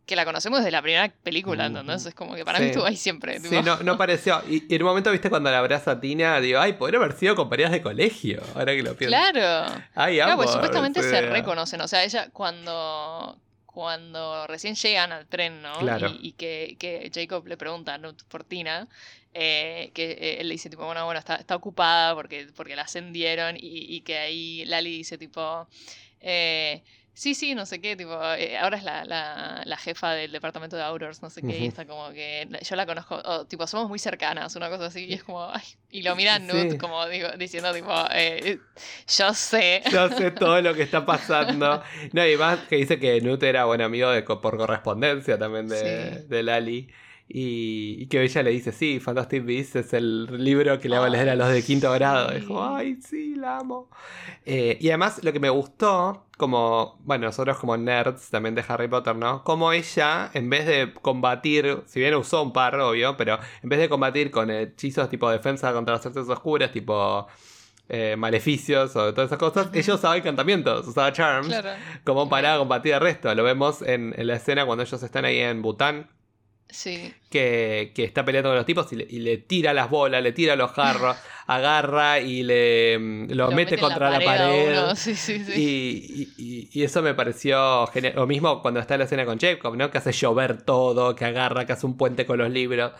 que la conocemos desde la primera película, entonces es como que para mí estuvo ahí siempre. Sí, no, no pareció. Y, en un momento, viste, cuando la abraza a Tina, digo, ay, podría haber sido compañeras de colegio, ahora que lo pienso. Claro. Ay, claro, pues supuestamente se reconocen, o sea, ella cuando cuando recién llegan al tren, ¿no? Y, que, Jacob le pregunta ¿no? por Tina, eh, que eh, él le dice tipo, bueno, bueno, está, está ocupada porque, porque la ascendieron y, y que ahí Lali dice tipo... Eh, sí, sí, no sé qué, tipo, eh, ahora es la, la, la, jefa del departamento de Outdoors, no sé qué, y está como que, yo la conozco, tipo, somos muy cercanas, una cosa así, y es como, ay, y lo mira Nut como digo, diciendo, tipo, eh, yo sé. Yo sé todo lo que está pasando. No, y más que dice que Nut era buen amigo de, por correspondencia también de, de Lali. Y, que ella le dice, sí, Fantastic Beasts es el libro que le va a leer a los de quinto grado. Dijo, ay, sí, la amo. Eh, y además lo que me gustó, como, bueno, nosotros como nerds también de Harry Potter, ¿no? Como ella, en vez de combatir, si bien usó un par, obvio, pero en vez de combatir con hechizos tipo defensa contra las artes oscuras, tipo... Eh, maleficios o todas esas cosas, ella usaba encantamientos, usaba charms como para combatir el resto. Lo vemos en, en, la escena cuando ellos están ahí en Bután, que, está peleando con los tipos y le, tira las bolas, le tira los jarros, agarra y le mm, lo, mete, contra la pared. y, eso me pareció genial. Lo mismo cuando está en la escena con Jacob, ¿no? Que hace llover todo, que agarra, que hace un puente con los libros.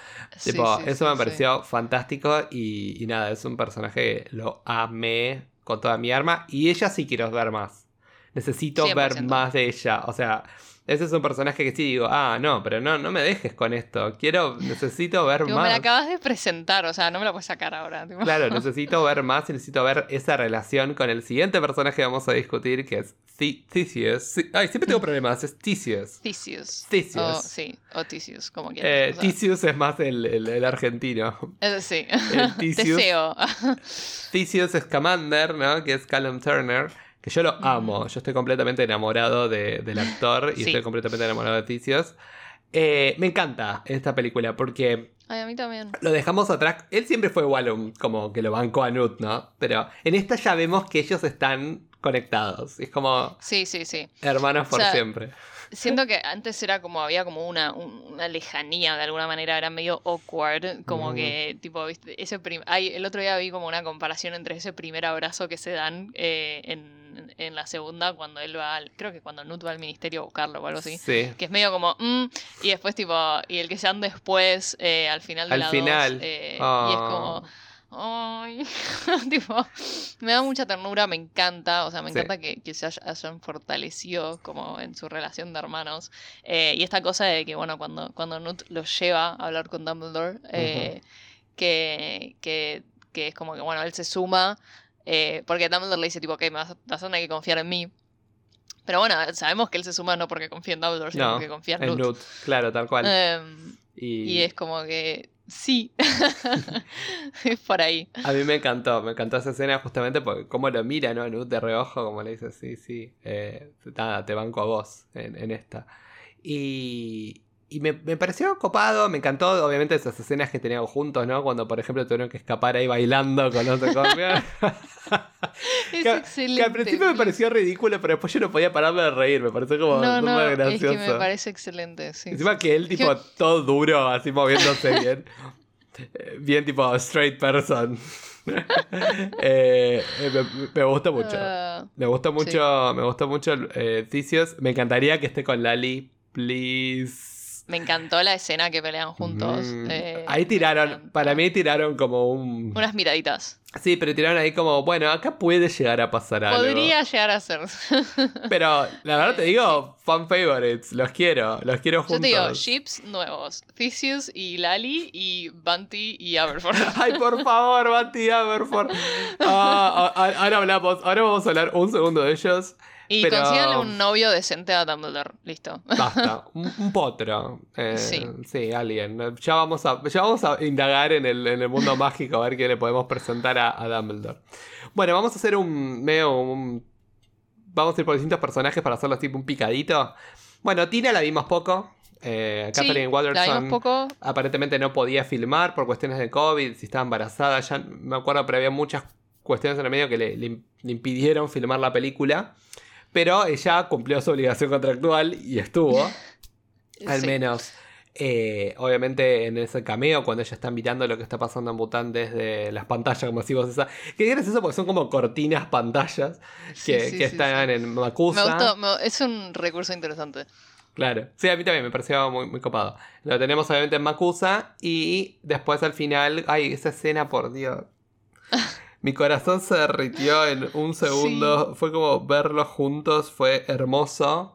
eso me pareció fantástico y, nada, es un personaje que lo amé con toda mi arma y ella sí quiero ver más. Necesito ver más de ella. O sea, ese es un personaje que sí digo, ah, no, pero no, no me dejes con esto. Quiero, necesito ver más. Me la acabas de presentar, o sea, no me la puedes sacar ahora. Claro, necesito ver más y necesito ver esa relación con el siguiente personaje que vamos a discutir, que es Theseus. Ay, siempre tengo problemas, es Theseus. Theseus. Theseus. sí, o Theseus, como quieras. Eh, Theseus es más el, el, argentino. sí. El Theseus. Theseus es Commander, ¿no? Que es Callum Turner que yo lo amo, yo estoy completamente enamorado del actor y estoy completamente enamorado de Ticios. Eh, me encanta esta película porque... Ay, a mí también. Lo dejamos atrás. Él siempre fue igual como que lo bancó a Nut, ¿no? Pero en esta ya vemos que ellos están conectados. Es como... Sí, sí, sí. Hermanos por siempre. Siento que antes era como, había como una, una lejanía de alguna manera, era medio awkward, como que, tipo, ¿viste? Ese el otro día vi como una comparación entre ese primer abrazo que se dan eh, en, en, la segunda, cuando él va, al, creo que cuando Nut va al ministerio a buscarlo o algo así, que es medio como, mm", y después tipo, y el que se dan después, eh, al final de al la final. Eh, y es como ah. Ay, tipo, me da mucha ternura, me encanta, o sea, me encanta que, se hayan fortalecido como en su relación de hermanos. Eh, y esta cosa de que, bueno, cuando, cuando Nut los lleva a hablar con Dumbledore, eh, que, que, que, es como que, bueno, él se suma, eh, porque Dumbledore le dice, tipo, ok, me vas, a tener que confiar en mí. Pero bueno, sabemos que él se suma no porque confía en Dumbledore, sino porque confía en Nut. Claro, tal cual. Em, y es como que Sí, es por ahí. A mí me encantó, me encantó esa escena justamente porque cómo lo mira, ¿no? Nut de reojo, como le dice, sí, sí, eh, nada, te banco a vos en, en esta. Y, y me, pareció copado, me encantó, obviamente, esas escenas que tenían juntos, ¿no? Cuando, por ejemplo, tuvieron que escapar ahí bailando con otro es que, excelente. Que al principio me pareció ridículo, pero después yo no podía pararme de reír, me pareció como no, no, gracioso. Es que me parece excelente, sí. Encima que él, tipo, todo duro, así moviéndose bien. Eh, bien, tipo, straight person. Eh, eh, me, gusta mucho. Ah, me gusta mucho, me gusta mucho eh, Me encantaría que esté con Lali, please. Me encantó la escena que pelean juntos. Mm. Eh, ahí tiraron, para mí tiraron como un... Unas miraditas. Sí, pero tiraron ahí como, bueno, acá puede llegar a pasar algo. Podría llegar a ser. pero la verdad te digo, fan favorites, los quiero, los quiero juntos. Yo te digo, ships nuevos, Theseus y Lali y Bunty y Aberford. Ay, por favor, Bunty y Aberford. Ah, ahora hablamos, ahora vamos a hablar un segundo de ellos. Y Pero... un novio decente a Dumbledore. Listo. Basta. Un, potro. Eh, sí. Sí, alguien. Ya vamos a, ya vamos a indagar en el, en el mundo mágico a ver qué le podemos presentar a, Dumbledore. Bueno, vamos a hacer un medio. Un, vamos a ir por distintos personajes para hacerlo tipo un picadito. Bueno, Tina la vimos poco. Eh, Catherine Watterson poco. aparentemente no podía filmar por cuestiones de COVID, si estaba embarazada, ya me acuerdo, pero había muchas cuestiones en el medio que le, le impidieron filmar la película. Pero ella cumplió su obligación contractual y estuvo. al menos. Eh, obviamente en ese cameo, cuando ella está mirando lo que está pasando en Bután desde las pantallas, como decimos esa. Que es eso porque son como cortinas pantallas que, están en Makusa. Me gustó, es un recurso interesante. Claro, sí, a mí también me pareció muy, muy copado. Lo tenemos obviamente en Makusa y después al final, ay, esa escena, por Dios. Mi corazón se derritió en un segundo. Fue como verlos juntos, fue hermoso.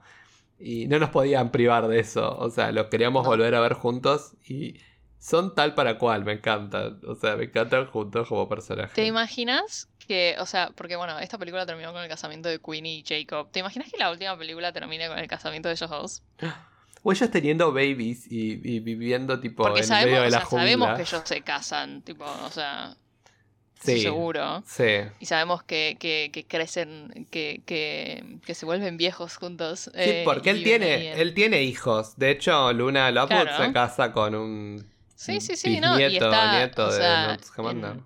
Y no nos podían privar de eso. O sea, los queríamos volver a ver juntos. Y son tal para cual, me encantan. O sea, me encantan juntos como personajes. ¿Te imaginas que, o sea, porque bueno, esta película terminó con el casamiento de Queenie y Jacob. ¿Te imaginas que la última película termine con el casamiento de ellos dos? O ellos teniendo babies y, viviendo tipo en medio de la o sabemos que ellos se casan, tipo, o sea, sí, seguro. Sí. Y sabemos que, que, crecen, que, que, se vuelven viejos juntos. Sí, eh, porque él tiene, él tiene hijos. De hecho, Luna Lovewood se casa con un sí, sí, sí, no, y está, nieto de Commander.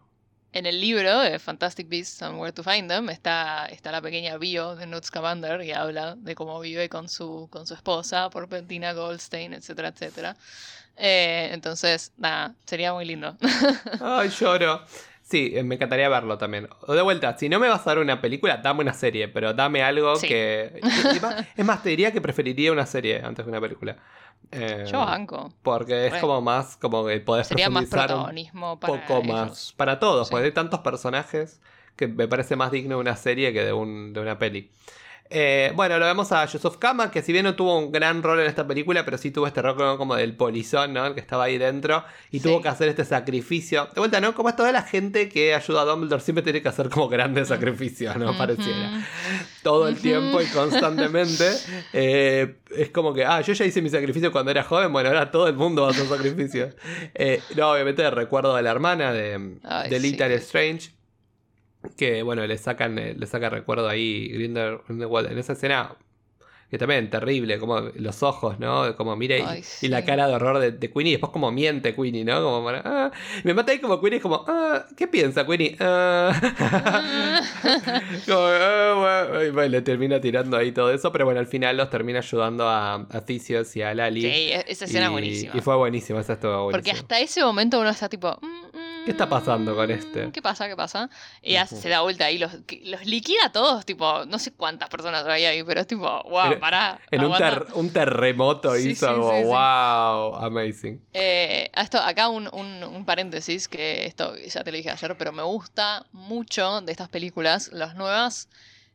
En, el libro de Fantastic Beasts and Where to Find Them está, está la pequeña bio de Newt Commander y habla de cómo vive con su, con su esposa, por Pentina Goldstein, etcétera, etcétera. Eh, entonces, nada, sería muy lindo. Ay, lloro. Sí, eh, me encantaría verlo también. O de vuelta, si no me vas a dar una película, dame una serie, pero dame algo que... es más, te diría que preferiría una serie antes de una película. Eh, Yo banco. Porque es como más, como que podés Sería más protagonismo para poco más. Para todos, porque hay tantos personajes que me parece más digno de una serie que de, un, de una peli. Eh, bueno, lo vemos a Yusuf Kama, que si bien no tuvo un gran rol en esta película, pero sí tuvo este rol como del polizón, ¿no? El que estaba ahí dentro. Y tuvo que hacer este sacrificio. De vuelta, ¿no? Como es toda la gente que ayuda a Dumbledore, siempre tiene que hacer como grandes sacrificios, ¿no? Pareciera. Todo el tiempo y constantemente. Eh, es como que, ah, yo ya hice mi sacrificio cuando era joven, bueno, ahora todo el mundo va a hacer sacrificios. Eh, no, obviamente recuerdo de la hermana de, de Little Strange Que bueno, le sacan, eh, le saca recuerdo ahí Grindelwald en esa escena que también terrible, como los ojos, ¿no? Como mira y, la cara de horror de, Queenie, y después como miente Queenie, ¿no? Como ah. me mata ahí como Queenie, es como, ah, ¿qué piensa Queenie? Ah. como, ah, y le termina tirando ahí todo eso, pero bueno, al final los termina ayudando a, a Thicios y a Lali. Sí, e-, esa escena es buenísima. Y fue buenísima, esa estuvo buenísima. Porque hasta ese momento uno está tipo, mm, ¿Qué está pasando con este? ¿Qué pasa? ¿Qué pasa? Y ya se da vuelta ahí, los, los liquida a todos, tipo, no sé cuántas personas hay ahí, pero es tipo, wow, pará. En un, terremoto hizo wow, amazing. Eh, esto, acá un, un, paréntesis, que esto ya te lo dije ayer, pero me gusta mucho de estas películas, las nuevas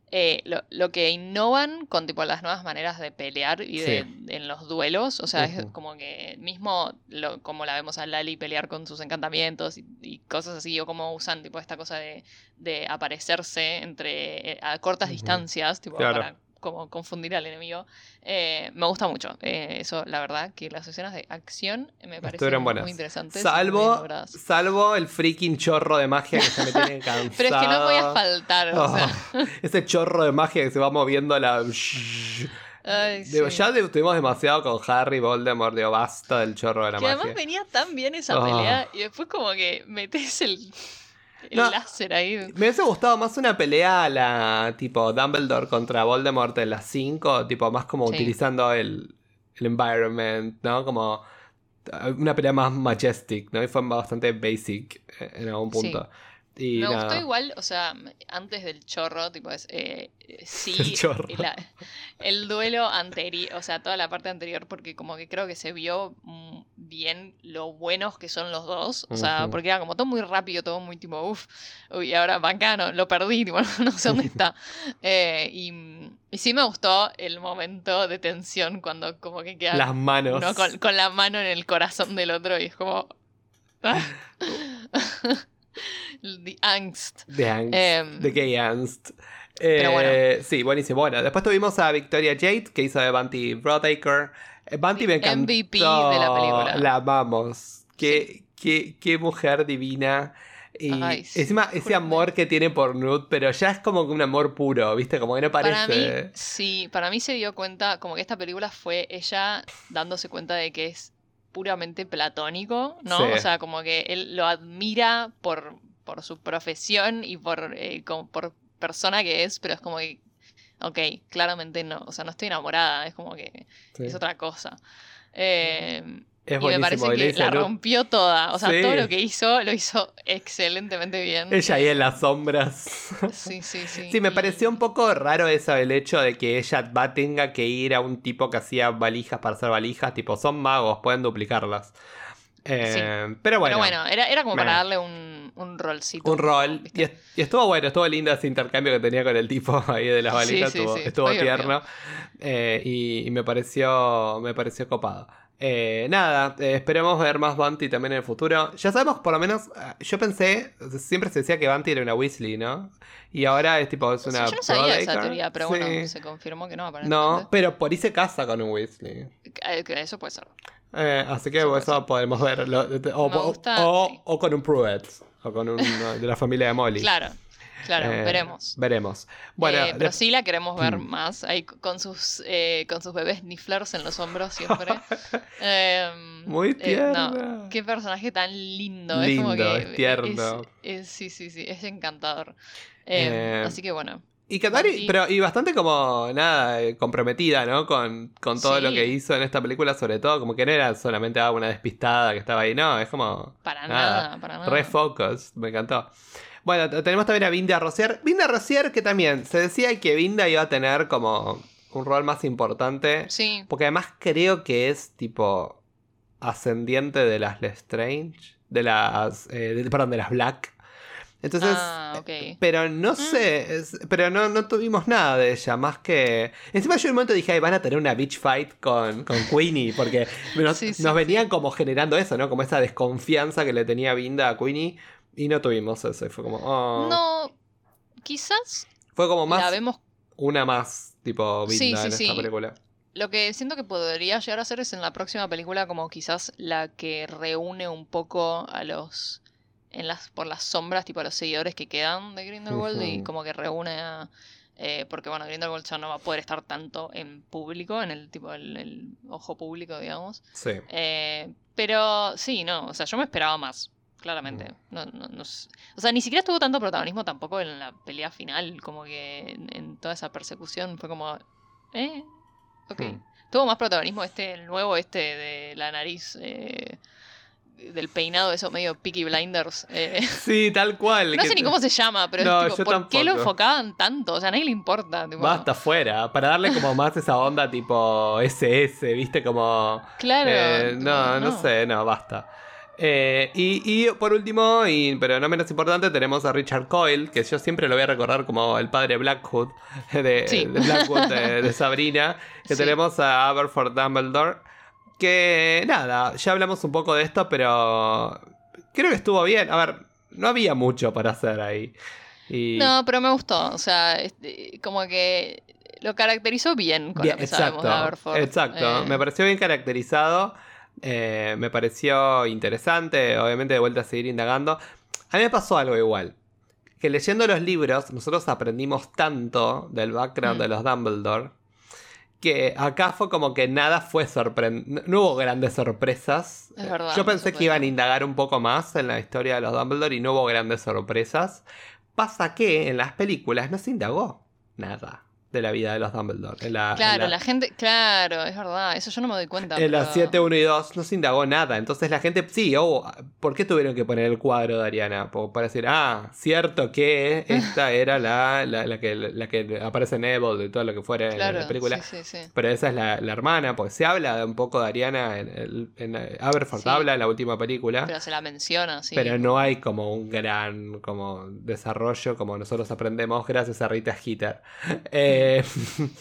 eh, lo, que innovan con tipo las nuevas maneras de pelear y de, en los duelos. O sea, es como que mismo lo, como la vemos a Lali pelear con sus encantamientos y, cosas así, o como usan tipo esta cosa de, de aparecerse entre eh, a cortas distancias, tipo para como confundir al enemigo. Eh, me gusta mucho. Eh, eso, la verdad, que las escenas de acción me parecen muy interesantes. Salvo, salvo el freaking chorro de magia que se me tiene cansado. Pero es que no voy a faltar. Oh, ese chorro de magia que se va moviendo a la. Ay, Ya estuvimos demasiado con Harry Voldemort, digo, basta del chorro de la magia. Que además venía tan bien esa pelea y después como que metes el el láser ahí. Me hubiese gustado más una pelea a la tipo Dumbledore contra Voldemort en las 5, tipo más como utilizando el, el environment, ¿no? Como una pelea más majestic, ¿no? Y fue bastante basic eh, en algún punto. Me gustó igual, o sea, antes del chorro, tipo, es, eh, sí, el duelo anterior, o sea, toda la parte anterior, porque como que creo que se vio mm, bien lo buenos que son los dos, o sea, porque era como todo muy rápido, todo muy tipo, uff, y ahora bacano, lo perdí, tipo, no sé dónde está. Eh, y, y, sí me gustó el momento de tensión cuando como que queda las manos con, con, la mano en el corazón del otro y es como... Ah. The Angst. The Angst. Em, the Gay Angst. pero bueno. Eh, sí, buenísimo. Bueno, después tuvimos a Victoria Jade, que hizo de Bunty Broadacre. Eh, Bunty me encantó. MVP de la película. La amamos. Qué, qué, qué mujer divina. Y encima ese amor que tiene por Newt, pero ya es como un amor puro, ¿viste? Como que no parece. Para mí, sí, para mí se dio cuenta, como que esta película fue ella dándose cuenta de que es puramente platónico, ¿no? O sea, como que él lo admira por, por su profesión y por, eh, por persona que es, pero es como que, ok, claramente no, o sea, no estoy enamorada, es como que es otra cosa. Eh, y me parece que la rompió toda. O sea, todo lo que hizo lo hizo excelentemente bien. Ella ahí en las sombras. Sí, sí, sí. Sí, me pareció un poco raro eso, el hecho de que ella va, tenga que ir a un tipo que hacía valijas para hacer valijas. Tipo, son magos, pueden duplicarlas. Eh, pero bueno. Pero bueno, era, era como para darle un, un rolcito. Un rol. Y, estuvo bueno, estuvo lindo ese intercambio que tenía con el tipo ahí de las valijas. estuvo, tierno. Eh, y, y, me pareció. Me pareció copado. Eh, nada, eh, esperemos ver más Bunty también en el futuro. Ya sabemos, por lo menos, yo pensé, siempre se decía que Bunty era una Weasley, ¿no? Y ahora es tipo, es una. yo no sabía esa teoría, pero bueno, se confirmó que no, aparentemente. No, pero por ahí se casa con un Weasley. Eso puede ser. así que eso, podemos ver. o, o, con un Pruitt, o con un de la familia de Molly. Claro. Claro, eh, veremos. Veremos. Bueno, eh, pero sí la queremos ver mm. más. Ahí con sus, eh, con sus bebés Nifflers en los hombros siempre. Em, Muy tierno. qué personaje tan lindo. lindo es, como que tierno. sí, sí, sí, es encantador. Em, así que bueno. Y pero y bastante como, nada, comprometida, ¿no? Con, con todo lo que hizo en esta película, sobre todo, como que no era solamente una despistada que estaba ahí, no, es como... Para nada, para nada. Refocus, me encantó. Bueno, tenemos también a Vinda Rosier. Vinda Rosier, que también se decía que Vinda iba a tener como un rol más importante. Sí. Porque además creo que es tipo ascendiente de las Lestrange. De las. Eh, perdón, de las Black. Entonces. Ah, Pero no mm. sé. pero no, no tuvimos nada de ella. Más que. Encima yo en un momento dije, Ay, van a tener una bitch fight con, con Queenie. Porque nos, nos venían como generando eso, ¿no? Como esa desconfianza que le tenía Vinda a Queenie. Y no tuvimos eso, fue como. Oh. No, quizás. Fue como más. vemos... Una más, tipo, Vinda en esta película. Lo que siento que podría llegar a ser es en la próxima película, como quizás la que reúne un poco a los en las, por las sombras, tipo a los seguidores que quedan de Grindelwald y como que reúne a... Eh, porque bueno, Grindelwald ya no va a poder estar tanto en público, en el tipo el, ojo público, digamos. Sí. Eh, pero sí, no, o sea, yo me esperaba más, claramente. No, no, no, o sea, ni siquiera tuvo tanto protagonismo tampoco en la pelea final, como que en, toda esa persecución fue como, eh, ok. Hmm. Tuvo más protagonismo este, el nuevo este de la nariz. Eh, del peinado, eso medio Peaky Blinders. Eh. Sí, tal cual. No sé ni cómo se llama, pero es tipo, ¿por qué lo enfocaban tanto? O sea, a nadie le importa. Basta fuera, para darle como más esa onda tipo SS, ¿viste? Como... Claro. Eh, no, no, sé, no, basta. Eh, y, por último, y, pero no menos importante, tenemos a Richard Coyle, que yo siempre lo voy a recordar como el padre Blackwood de, Blackwood de, Sabrina. Que tenemos a Aberford Dumbledore, que nada, ya hablamos un poco de esto, pero creo que estuvo bien. A ver, no había mucho para hacer ahí. No, pero me gustó. O sea, este, como que lo caracterizó bien con lo que exacto, de Aberford. Exacto, eh. me pareció bien caracterizado. Eh, me pareció interesante, obviamente de vuelta a seguir indagando. A mí me pasó algo igual. Que leyendo los libros, nosotros aprendimos tanto del background mm. de los Dumbledore que acá fue como que nada fue sorprendente. No hubo grandes sorpresas. Es verdad, Yo pensé que iban a indagar un poco más en la historia de los Dumbledore y no hubo grandes sorpresas. Pasa que en las películas no se indagó nada de la vida de los Dumbledore. claro, la... gente, claro, es verdad, eso yo no me doy cuenta. En las 7, 1 y 2 no se indagó nada, entonces la gente, sí, oh, ¿por qué tuvieron que poner el cuadro de Ariana? Para decir, ah, cierto que esta era la, la, que, la que aparece en Evil y todo lo que fuera en la película. Pero esa es la, hermana, porque se habla un poco de Ariana en, en, Aberford, habla en la última película. Pero se la menciona, sí. Pero no hay como un gran como desarrollo como nosotros aprendemos gracias a Rita Skeeter. Eh, eh,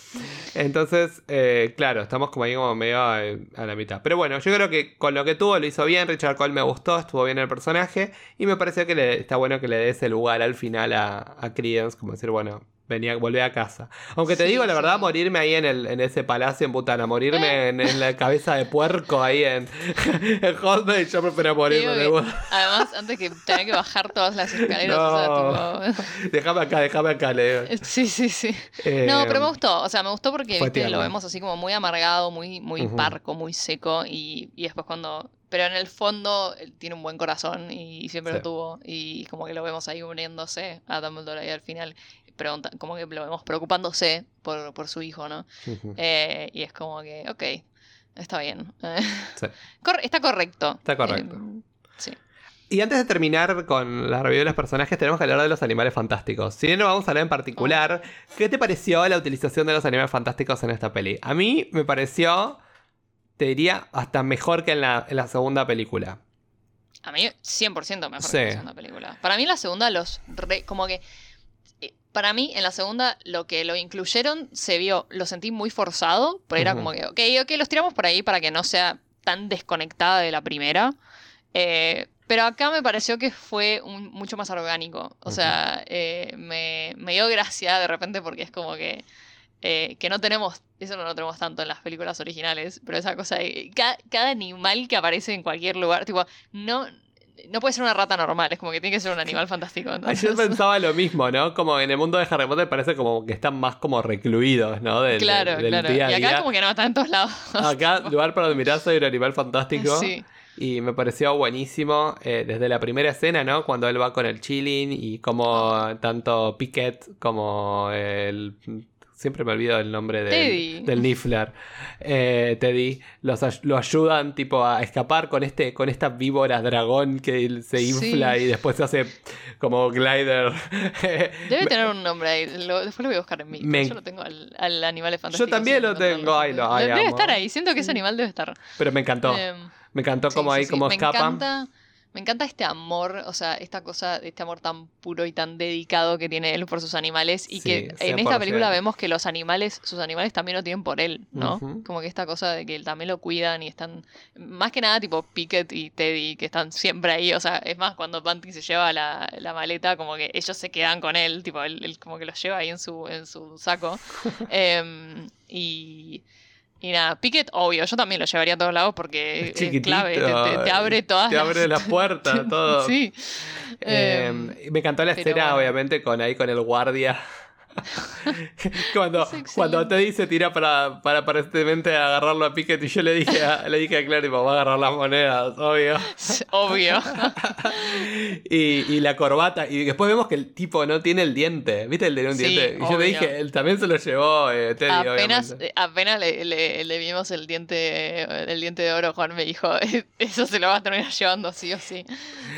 entonces, eh, claro, estamos como ahí como medio a, la mitad. Pero bueno, yo creo que con lo que tuvo lo hizo bien. Richard Cole me gustó, estuvo bien el personaje. Y me pareció que le, está bueno que le dé ese lugar al final a, a como decir, bueno, venía, volví a casa. Aunque te digo la verdad, morirme ahí en, el, en ese palacio en Butana, morirme en, la cabeza de puerco ahí en, en Hotmail, yo prefiero morirme. además, antes que tener que bajar todas las escaleras, no. Déjame acá, déjame acá, le Sí, sí, sí. no, pero me gustó, o sea, me gustó porque lo vemos así como muy amargado, muy, muy parco, muy seco, y, y después cuando pero en el fondo él tiene un buen corazón y siempre lo tuvo y como que lo vemos ahí uniéndose a Dumbledore ahí al final pregunta, como que lo vemos preocupándose por, por su hijo, ¿no? Eh, y es como que, ok, está bien. está correcto. Está correcto. Em, sí. Y antes de terminar con la review de los personajes, tenemos que hablar de los animales fantásticos. Si bien no vamos a hablar en particular, ¿qué te pareció la utilización de los animales fantásticos en esta peli? A mí me pareció, te diría, hasta mejor que en la, en la segunda película. A mí 100% mejor que en la segunda película. Para mí la segunda los... como que para mí, en la segunda, lo que lo incluyeron se vio, lo sentí muy forzado, pero era como que, ok, ok, los tiramos por ahí para que no sea tan desconectada de la primera. Eh, pero acá me pareció que fue mucho más orgánico. O sea, eh, me, dio gracia de repente porque es como que, eh, que no tenemos, eso no lo tenemos tanto en las películas originales, pero esa cosa de cada, cada animal que aparece en cualquier lugar, tipo, no, no puede ser una rata normal, es como que tiene que ser un animal fantástico. Yo pensaba lo mismo, ¿no? Como en el mundo de Harry Potter parece como que están más como recluidos, ¿no? claro, claro. y acá como que no, están en todos lados. Acá, lugar para admirar, soy un animal fantástico. Sí. Y me pareció buenísimo eh, desde la primera escena, ¿no? Cuando él va con el chilling y como tanto Piquet como el siempre me olvido el nombre del Niffler, eh, Teddy, los, lo ayudan tipo a escapar con este con esta víbora dragón que se infla y después se hace como glider. Debe tener un nombre ahí, después lo voy a buscar en mí. Yo lo tengo al, animal fantástico. Yo también lo tengo, ahí lo Debe estar ahí, siento que ese animal debe estar. Pero me encantó. Em, me encantó como ahí, como escapa. Me encanta este amor, o sea, esta cosa, este amor tan puro y tan dedicado que tiene él por sus animales y que en esta película vemos que los animales, sus animales también lo tienen por él, ¿no? Como que esta cosa de que él también lo cuidan y están, más que nada tipo Pickett y Teddy, que están siempre ahí, o sea, es más, cuando Bunty se lleva la, maleta, como que ellos se quedan con él, tipo, él, como que los lleva ahí en su, en su saco. Em, y Y nada, Pickett, obvio, yo también lo llevaría a todos lados porque es, clave, te, abre todas Te abre las puertas, todo. sí. Em, me encantó la escena, obviamente, con ahí con el guardia cuando, cuando te dice tira para, para aparentemente agarrarlo a Piquet y yo le dije a, le dije a Clary, va a agarrar las monedas, obvio. Obvio. y, la corbata. Y después vemos que el tipo no tiene el diente. ¿Viste el de un diente? Y yo le dije, él también se lo llevó eh, Teddy, Apenas, apenas le, vimos el diente, el diente de oro, Juan me dijo, eso se lo va a terminar llevando sí o sí.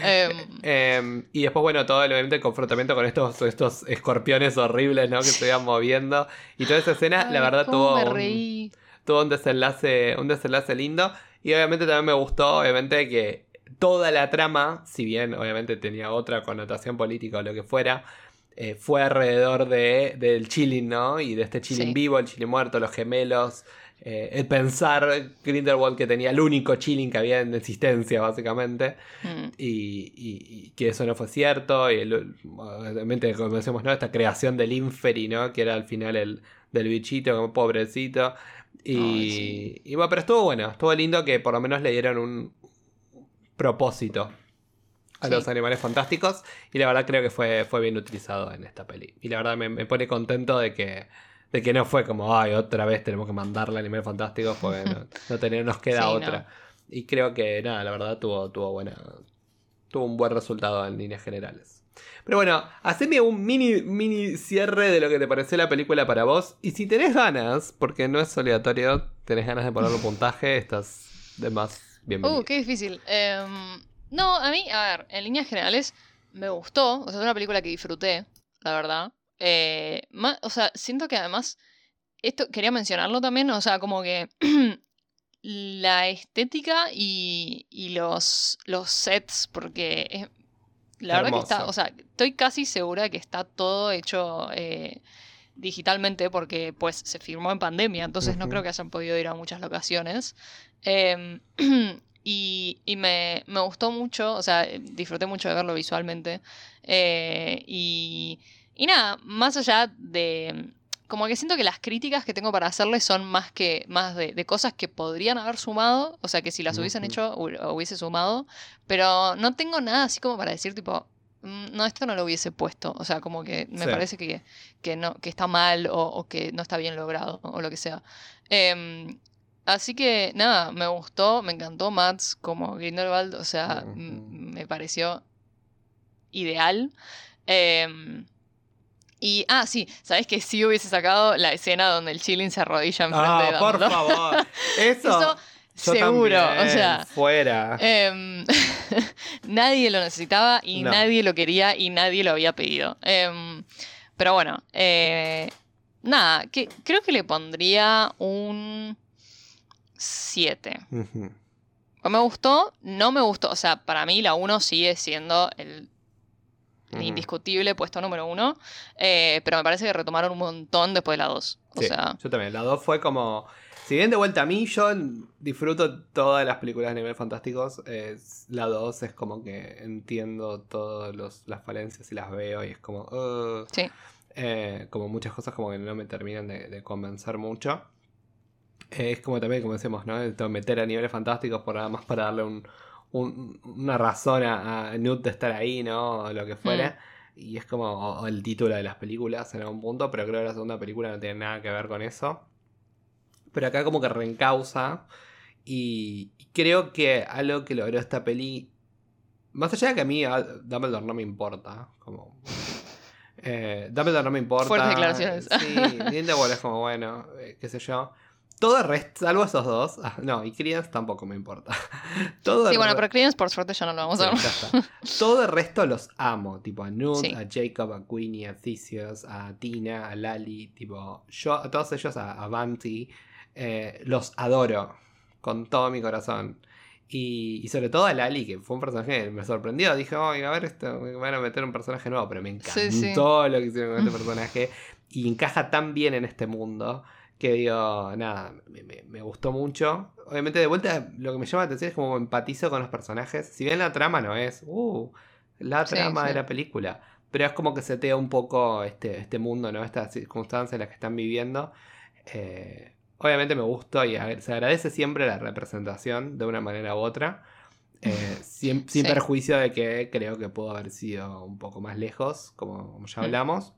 Em, em, y después, bueno, todo el, confrontamiento con estos, estos escorpiones horribles que se iban moviendo. Y toda esa escena, la verdad, tuvo un, tuvo un desenlace, un desenlace lindo. Y obviamente también me gustó, obviamente, que toda la trama, si bien obviamente tenía otra connotación política o lo que fuera, eh, fue alrededor de, del chilling, ¿no? Y de este chilling vivo, el chilling muerto, los gemelos, eh, el pensar Grindelwald que tenía el único chilling que había en existencia, básicamente, mm. y, que eso no fue cierto, y obviamente, como decimos, ¿no? esta creación del Inferi, ¿no? que era al final el del bichito, como pobrecito. Y, y, bueno, pero estuvo bueno, estuvo lindo que por lo menos le dieron un propósito a los animales fantásticos, y la verdad creo que fue, fue bien utilizado en esta peli. Y la verdad me pone contento de que de que no fue como, ay, otra vez tenemos que mandarle Animales Fantásticos porque no, nos queda otra. Y creo que, nada, la verdad tuvo, tuvo buena. Tuvo un buen resultado en líneas generales. Pero bueno, haceme un mini, mini cierre de lo que te pareció la película para vos. Y si tenés ganas, porque no es obligatorio, tenés ganas de ponerle un puntaje, estás de más bienvenido. Uh, qué difícil. Em, no, a mí, a ver, en líneas generales me gustó. O sea, es una película que disfruté, la verdad. Eh, o sea, siento que además, esto quería mencionarlo también, o sea, como que la estética y, los, los sets, porque la verdad que está, o sea, estoy casi segura de que está todo hecho eh, digitalmente porque pues se firmó en pandemia, entonces no creo que hayan podido ir a muchas locaciones. Em, y, y me, me, gustó mucho, o sea, disfruté mucho de verlo visualmente. Eh, y y nada, más allá de. Como que siento que las críticas que tengo para hacerle son más que. más de, cosas que podrían haber sumado. O sea que si las hubiesen hecho, hubiese sumado. Pero no tengo nada así como para decir, tipo. Mm, no, esto no lo hubiese puesto. O sea, como que me parece que, que, no, que está mal o, que no está bien logrado o lo que sea. Em, así que nada, me gustó, me encantó Mats como Grindelwald. O sea, me pareció ideal. Eh, y, ah, sí, ¿sabes que sí hubiese sacado la escena donde el Chilling se arrodilla enfrente ah, de por favor. Eso, seguro, o sea. Fuera. Em, nadie lo necesitaba y nadie lo quería y nadie lo había pedido. Em, pero bueno, eh, nada, que, creo que le pondría un 7. Me gustó, no me gustó. O sea, para mí la 1 sigue siendo el indiscutible puesto número uno. Eh, pero me parece que retomaron un montón después de la 2. O sea... Yo también. La 2 fue como. Si bien de vuelta a mí, yo disfruto todas las películas de nivel fantásticos. la 2 es como que entiendo todas las falencias y las veo y es como. sí. Eh, como muchas cosas como que no me terminan de, convencer mucho. Eh, es como también, como decimos, ¿no? Meter a niveles fantásticos por nada más para darle un, una razón a, Newt de estar ahí, ¿no? O lo que fuera. Mm. Y es como el título de las películas en algún punto, pero creo que la segunda película no tiene nada que ver con eso. Pero acá como que reencausa. Y, creo que algo que logró esta peli. Más allá de que a mí Dumbledore no me importa. Como. Eh, Dumbledore no me importa. Fuertes declaraciones. Sí, Grindelwald es como, bueno, eh, qué sé yo. Todo el resto, salvo esos dos. Ah, no, y Credence tampoco me importa. Todo sí, bueno, pero Credence por suerte ya no lo vamos a ver. Todo el resto los amo. Tipo a Newt, a Jacob, a Queenie, a Theseus, a Tina, a Lali. Tipo, yo a todos ellos, a, a eh, los adoro con todo mi corazón. Y, sobre todo a Lali, que fue un personaje que me sorprendió. Dije, oye, a ver, esto, me van a meter un personaje nuevo, pero me encantó lo que hicieron con este personaje. Y encaja tan bien en este mundo que digo, nada, me, gustó mucho. Obviamente, de vuelta, lo que me llama la atención es como empatizo con los personajes. Si bien la trama no es, uh, la trama de la película, pero es como que setea un poco este, este mundo, ¿no? Estas circunstancias en las que están viviendo. Eh, obviamente me gustó y se agradece siempre la representación de una manera u otra. Eh, sin, perjuicio de que creo que pudo haber sido un poco más lejos, como, ya mm. hablamos.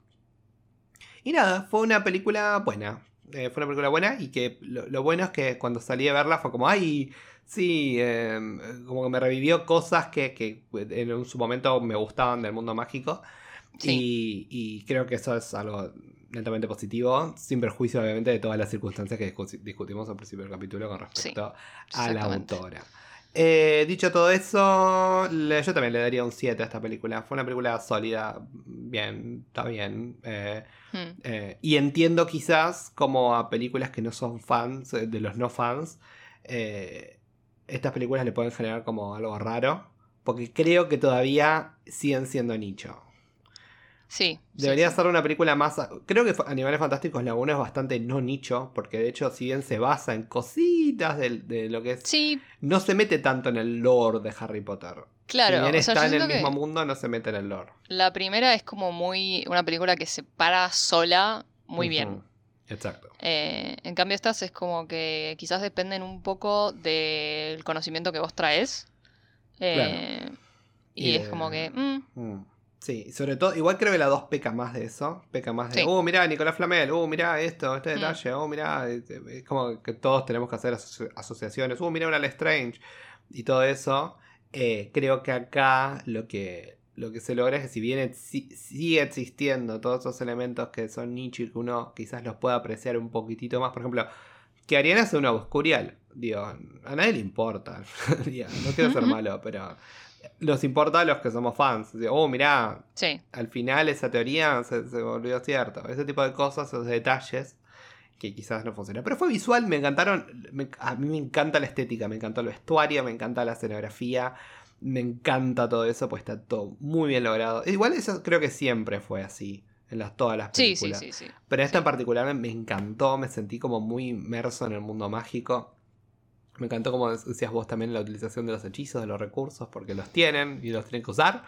Y nada, fue una película buena. Eh, fue una película buena y que lo, bueno es que cuando salí a verla fue como, ay, sí, em, como que me revivió cosas que, en su momento me gustaban del mundo mágico. Y, creo que eso es algo netamente positivo, sin perjuicio obviamente de todas las circunstancias que discutimos al principio del capítulo con respecto a la autora. Eh, dicho todo eso, yo también le daría un 7 a esta película. Fue una película sólida, bien, está bien. Eh, hmm. eh, y entiendo quizás como a películas que no son fans, de los no fans, estas películas le pueden generar como algo raro, porque creo que todavía siguen siendo nicho. Sí. Debería ser una película más. Creo que Animales Fantásticos la 1 es bastante no nicho, porque de hecho, si bien se basa en cositas de, lo que es. Sí. No se mete tanto en el lore de Harry Potter. Claro. Si bien está en el mismo mundo, no se mete en el lore. La primera es como muy. Una película que se para sola muy bien. Exacto. Eh, en cambio, estas es como que quizás dependen un poco del conocimiento que vos traes. Eh, y, es como que. Mm. Mm. Sí, sobre todo, igual creo que la 2 peca más de eso. Peca más de, oh, mirá, Nicolás Flamel, oh, mirá esto, este mm. detalle, oh, mirá. Es como que todos tenemos que hacer asociaciones, oh, mirá una Lestrange y todo eso. Eh, creo que acá lo que, lo que se logra es que si bien sigue existiendo todos esos elementos que son nicho y que uno quizás los pueda apreciar un poquitito más, por ejemplo, que Ariana sea una Boscurial, digo, a nadie le importa, no quiero ser malo, pero nos importa a los que somos fans. Oh, mirá, al final esa teoría se, volvió cierto. Ese tipo de cosas, esos detalles que quizás no funcionan. Pero fue visual, me encantaron. a mí me encanta la estética, me encantó el vestuario, me encanta la escenografía, me encanta todo eso, pues está todo muy bien logrado. Igual eso creo que siempre fue así. En las, todas las películas. Sí, sí, sí, Pero esta en particular me encantó, me sentí como muy inmerso en el mundo mágico. Me encantó, como decías vos, también la utilización de los hechizos, de los recursos, porque los tienen y los tienen que usar.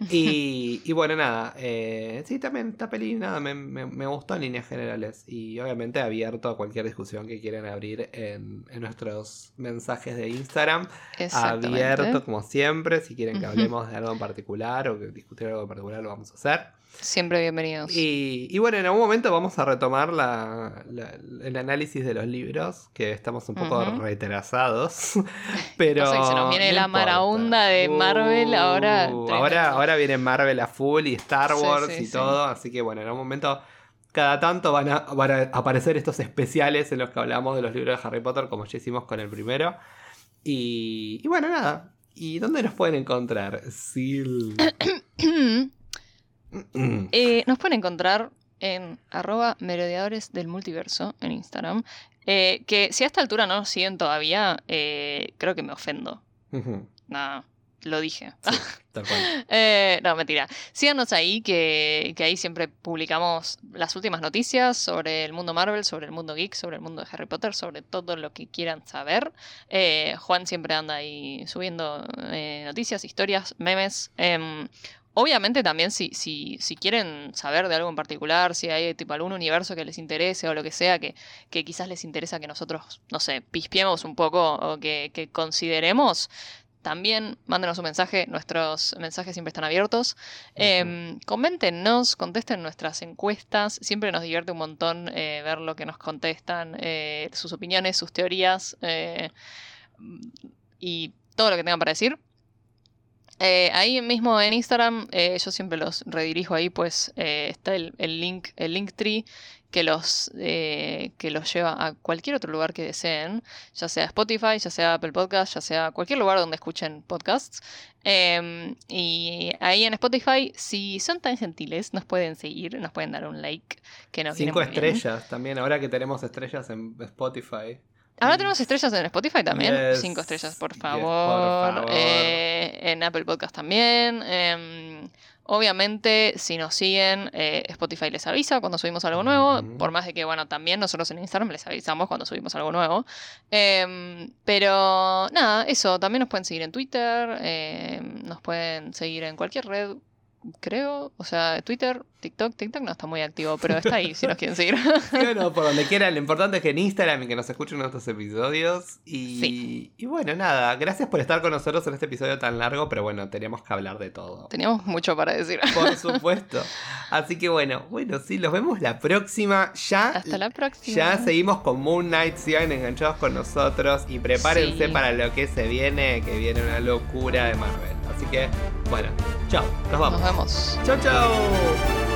Y, bueno, nada, eh, sí, también esta peli nada, me, gustó en líneas generales y obviamente abierto a cualquier discusión que quieran abrir en, nuestros mensajes de Instagram. Abierto como siempre, si quieren que hablemos de algo en particular o que discutir algo en particular lo vamos a hacer. Siempre bienvenidos. Y, bueno, en algún momento vamos a retomar el análisis de los libros, que estamos un poco retrasados. Pero. se nos viene la maraunda de Marvel ahora. Uh, ahora. Ahora viene Marvel a full y Star Wars y todo. Así que bueno, en algún momento. Cada tanto van a, van a, aparecer estos especiales en los que hablamos de los libros de Harry Potter, como ya hicimos con el primero. Y, y bueno, nada. ¿Y dónde nos pueden encontrar? Sil. Eh, nos pueden encontrar en arroba merodeadores del multiverso en Instagram. Eh, que si a esta altura no nos siguen todavía, eh, creo que me ofendo. Nada, lo dije. no, mentira. Síganos ahí, que, ahí siempre publicamos las últimas noticias sobre el mundo Marvel, sobre el mundo geek, sobre el mundo de Harry Potter, sobre todo lo que quieran saber. Juan siempre anda ahí subiendo noticias, historias, memes. Obviamente también si, si, si, quieren saber de algo en particular, si hay tipo algún universo que les interese o lo que sea, que, que quizás les interesa que nosotros, no sé, pispiemos un poco o que, que consideremos, también mándenos un mensaje, nuestros mensajes siempre están abiertos. Eh, coméntenos, contesten nuestras encuestas, siempre nos divierte un montón eh, ver lo que nos contestan, eh, sus opiniones, sus teorías eh, y todo lo que tengan para decir. Eh, ahí mismo en Instagram, eh, yo siempre los redirijo ahí, pues eh, está el, link, el link tree que los, que los lleva a cualquier otro lugar que deseen, ya sea Spotify, ya sea Apple Podcast, ya sea cualquier lugar donde escuchen podcasts. Em, y ahí en Spotify, si son tan gentiles, nos pueden seguir, nos pueden dar un like. Que nos Cinco estrellas también, ahora que tenemos estrellas en Spotify. Ahora tenemos estrellas en Spotify también. Cinco estrellas, por favor. Eh, en Apple Podcast también. Em, obviamente, si nos siguen, eh, Spotify les avisa cuando subimos algo nuevo. Por más de que, bueno, también nosotros en Instagram les avisamos cuando subimos algo nuevo. Em, pero nada, eso. También nos pueden seguir en Twitter. Em, nos pueden seguir en cualquier red creo. O sea, Twitter, TikTok, TikTok no está muy activo, pero está ahí si nos quieren seguir. bueno, por donde quieran. Lo importante es que en Instagram y que nos escuchen nuestros episodios. Y, y bueno, nada, gracias por estar con nosotros en este episodio tan largo, pero bueno, teníamos que hablar de todo. Teníamos mucho para decir. Por supuesto. Así que bueno, bueno, sí, los vemos la próxima. Ya, Hasta la próxima. Ya seguimos con Moon Knight, sigan enganchados con nosotros y prepárense para lo que se viene, que viene una locura de Marvel. Así que, bueno, chao, nos vamos. Nos vemos. Chao, chao.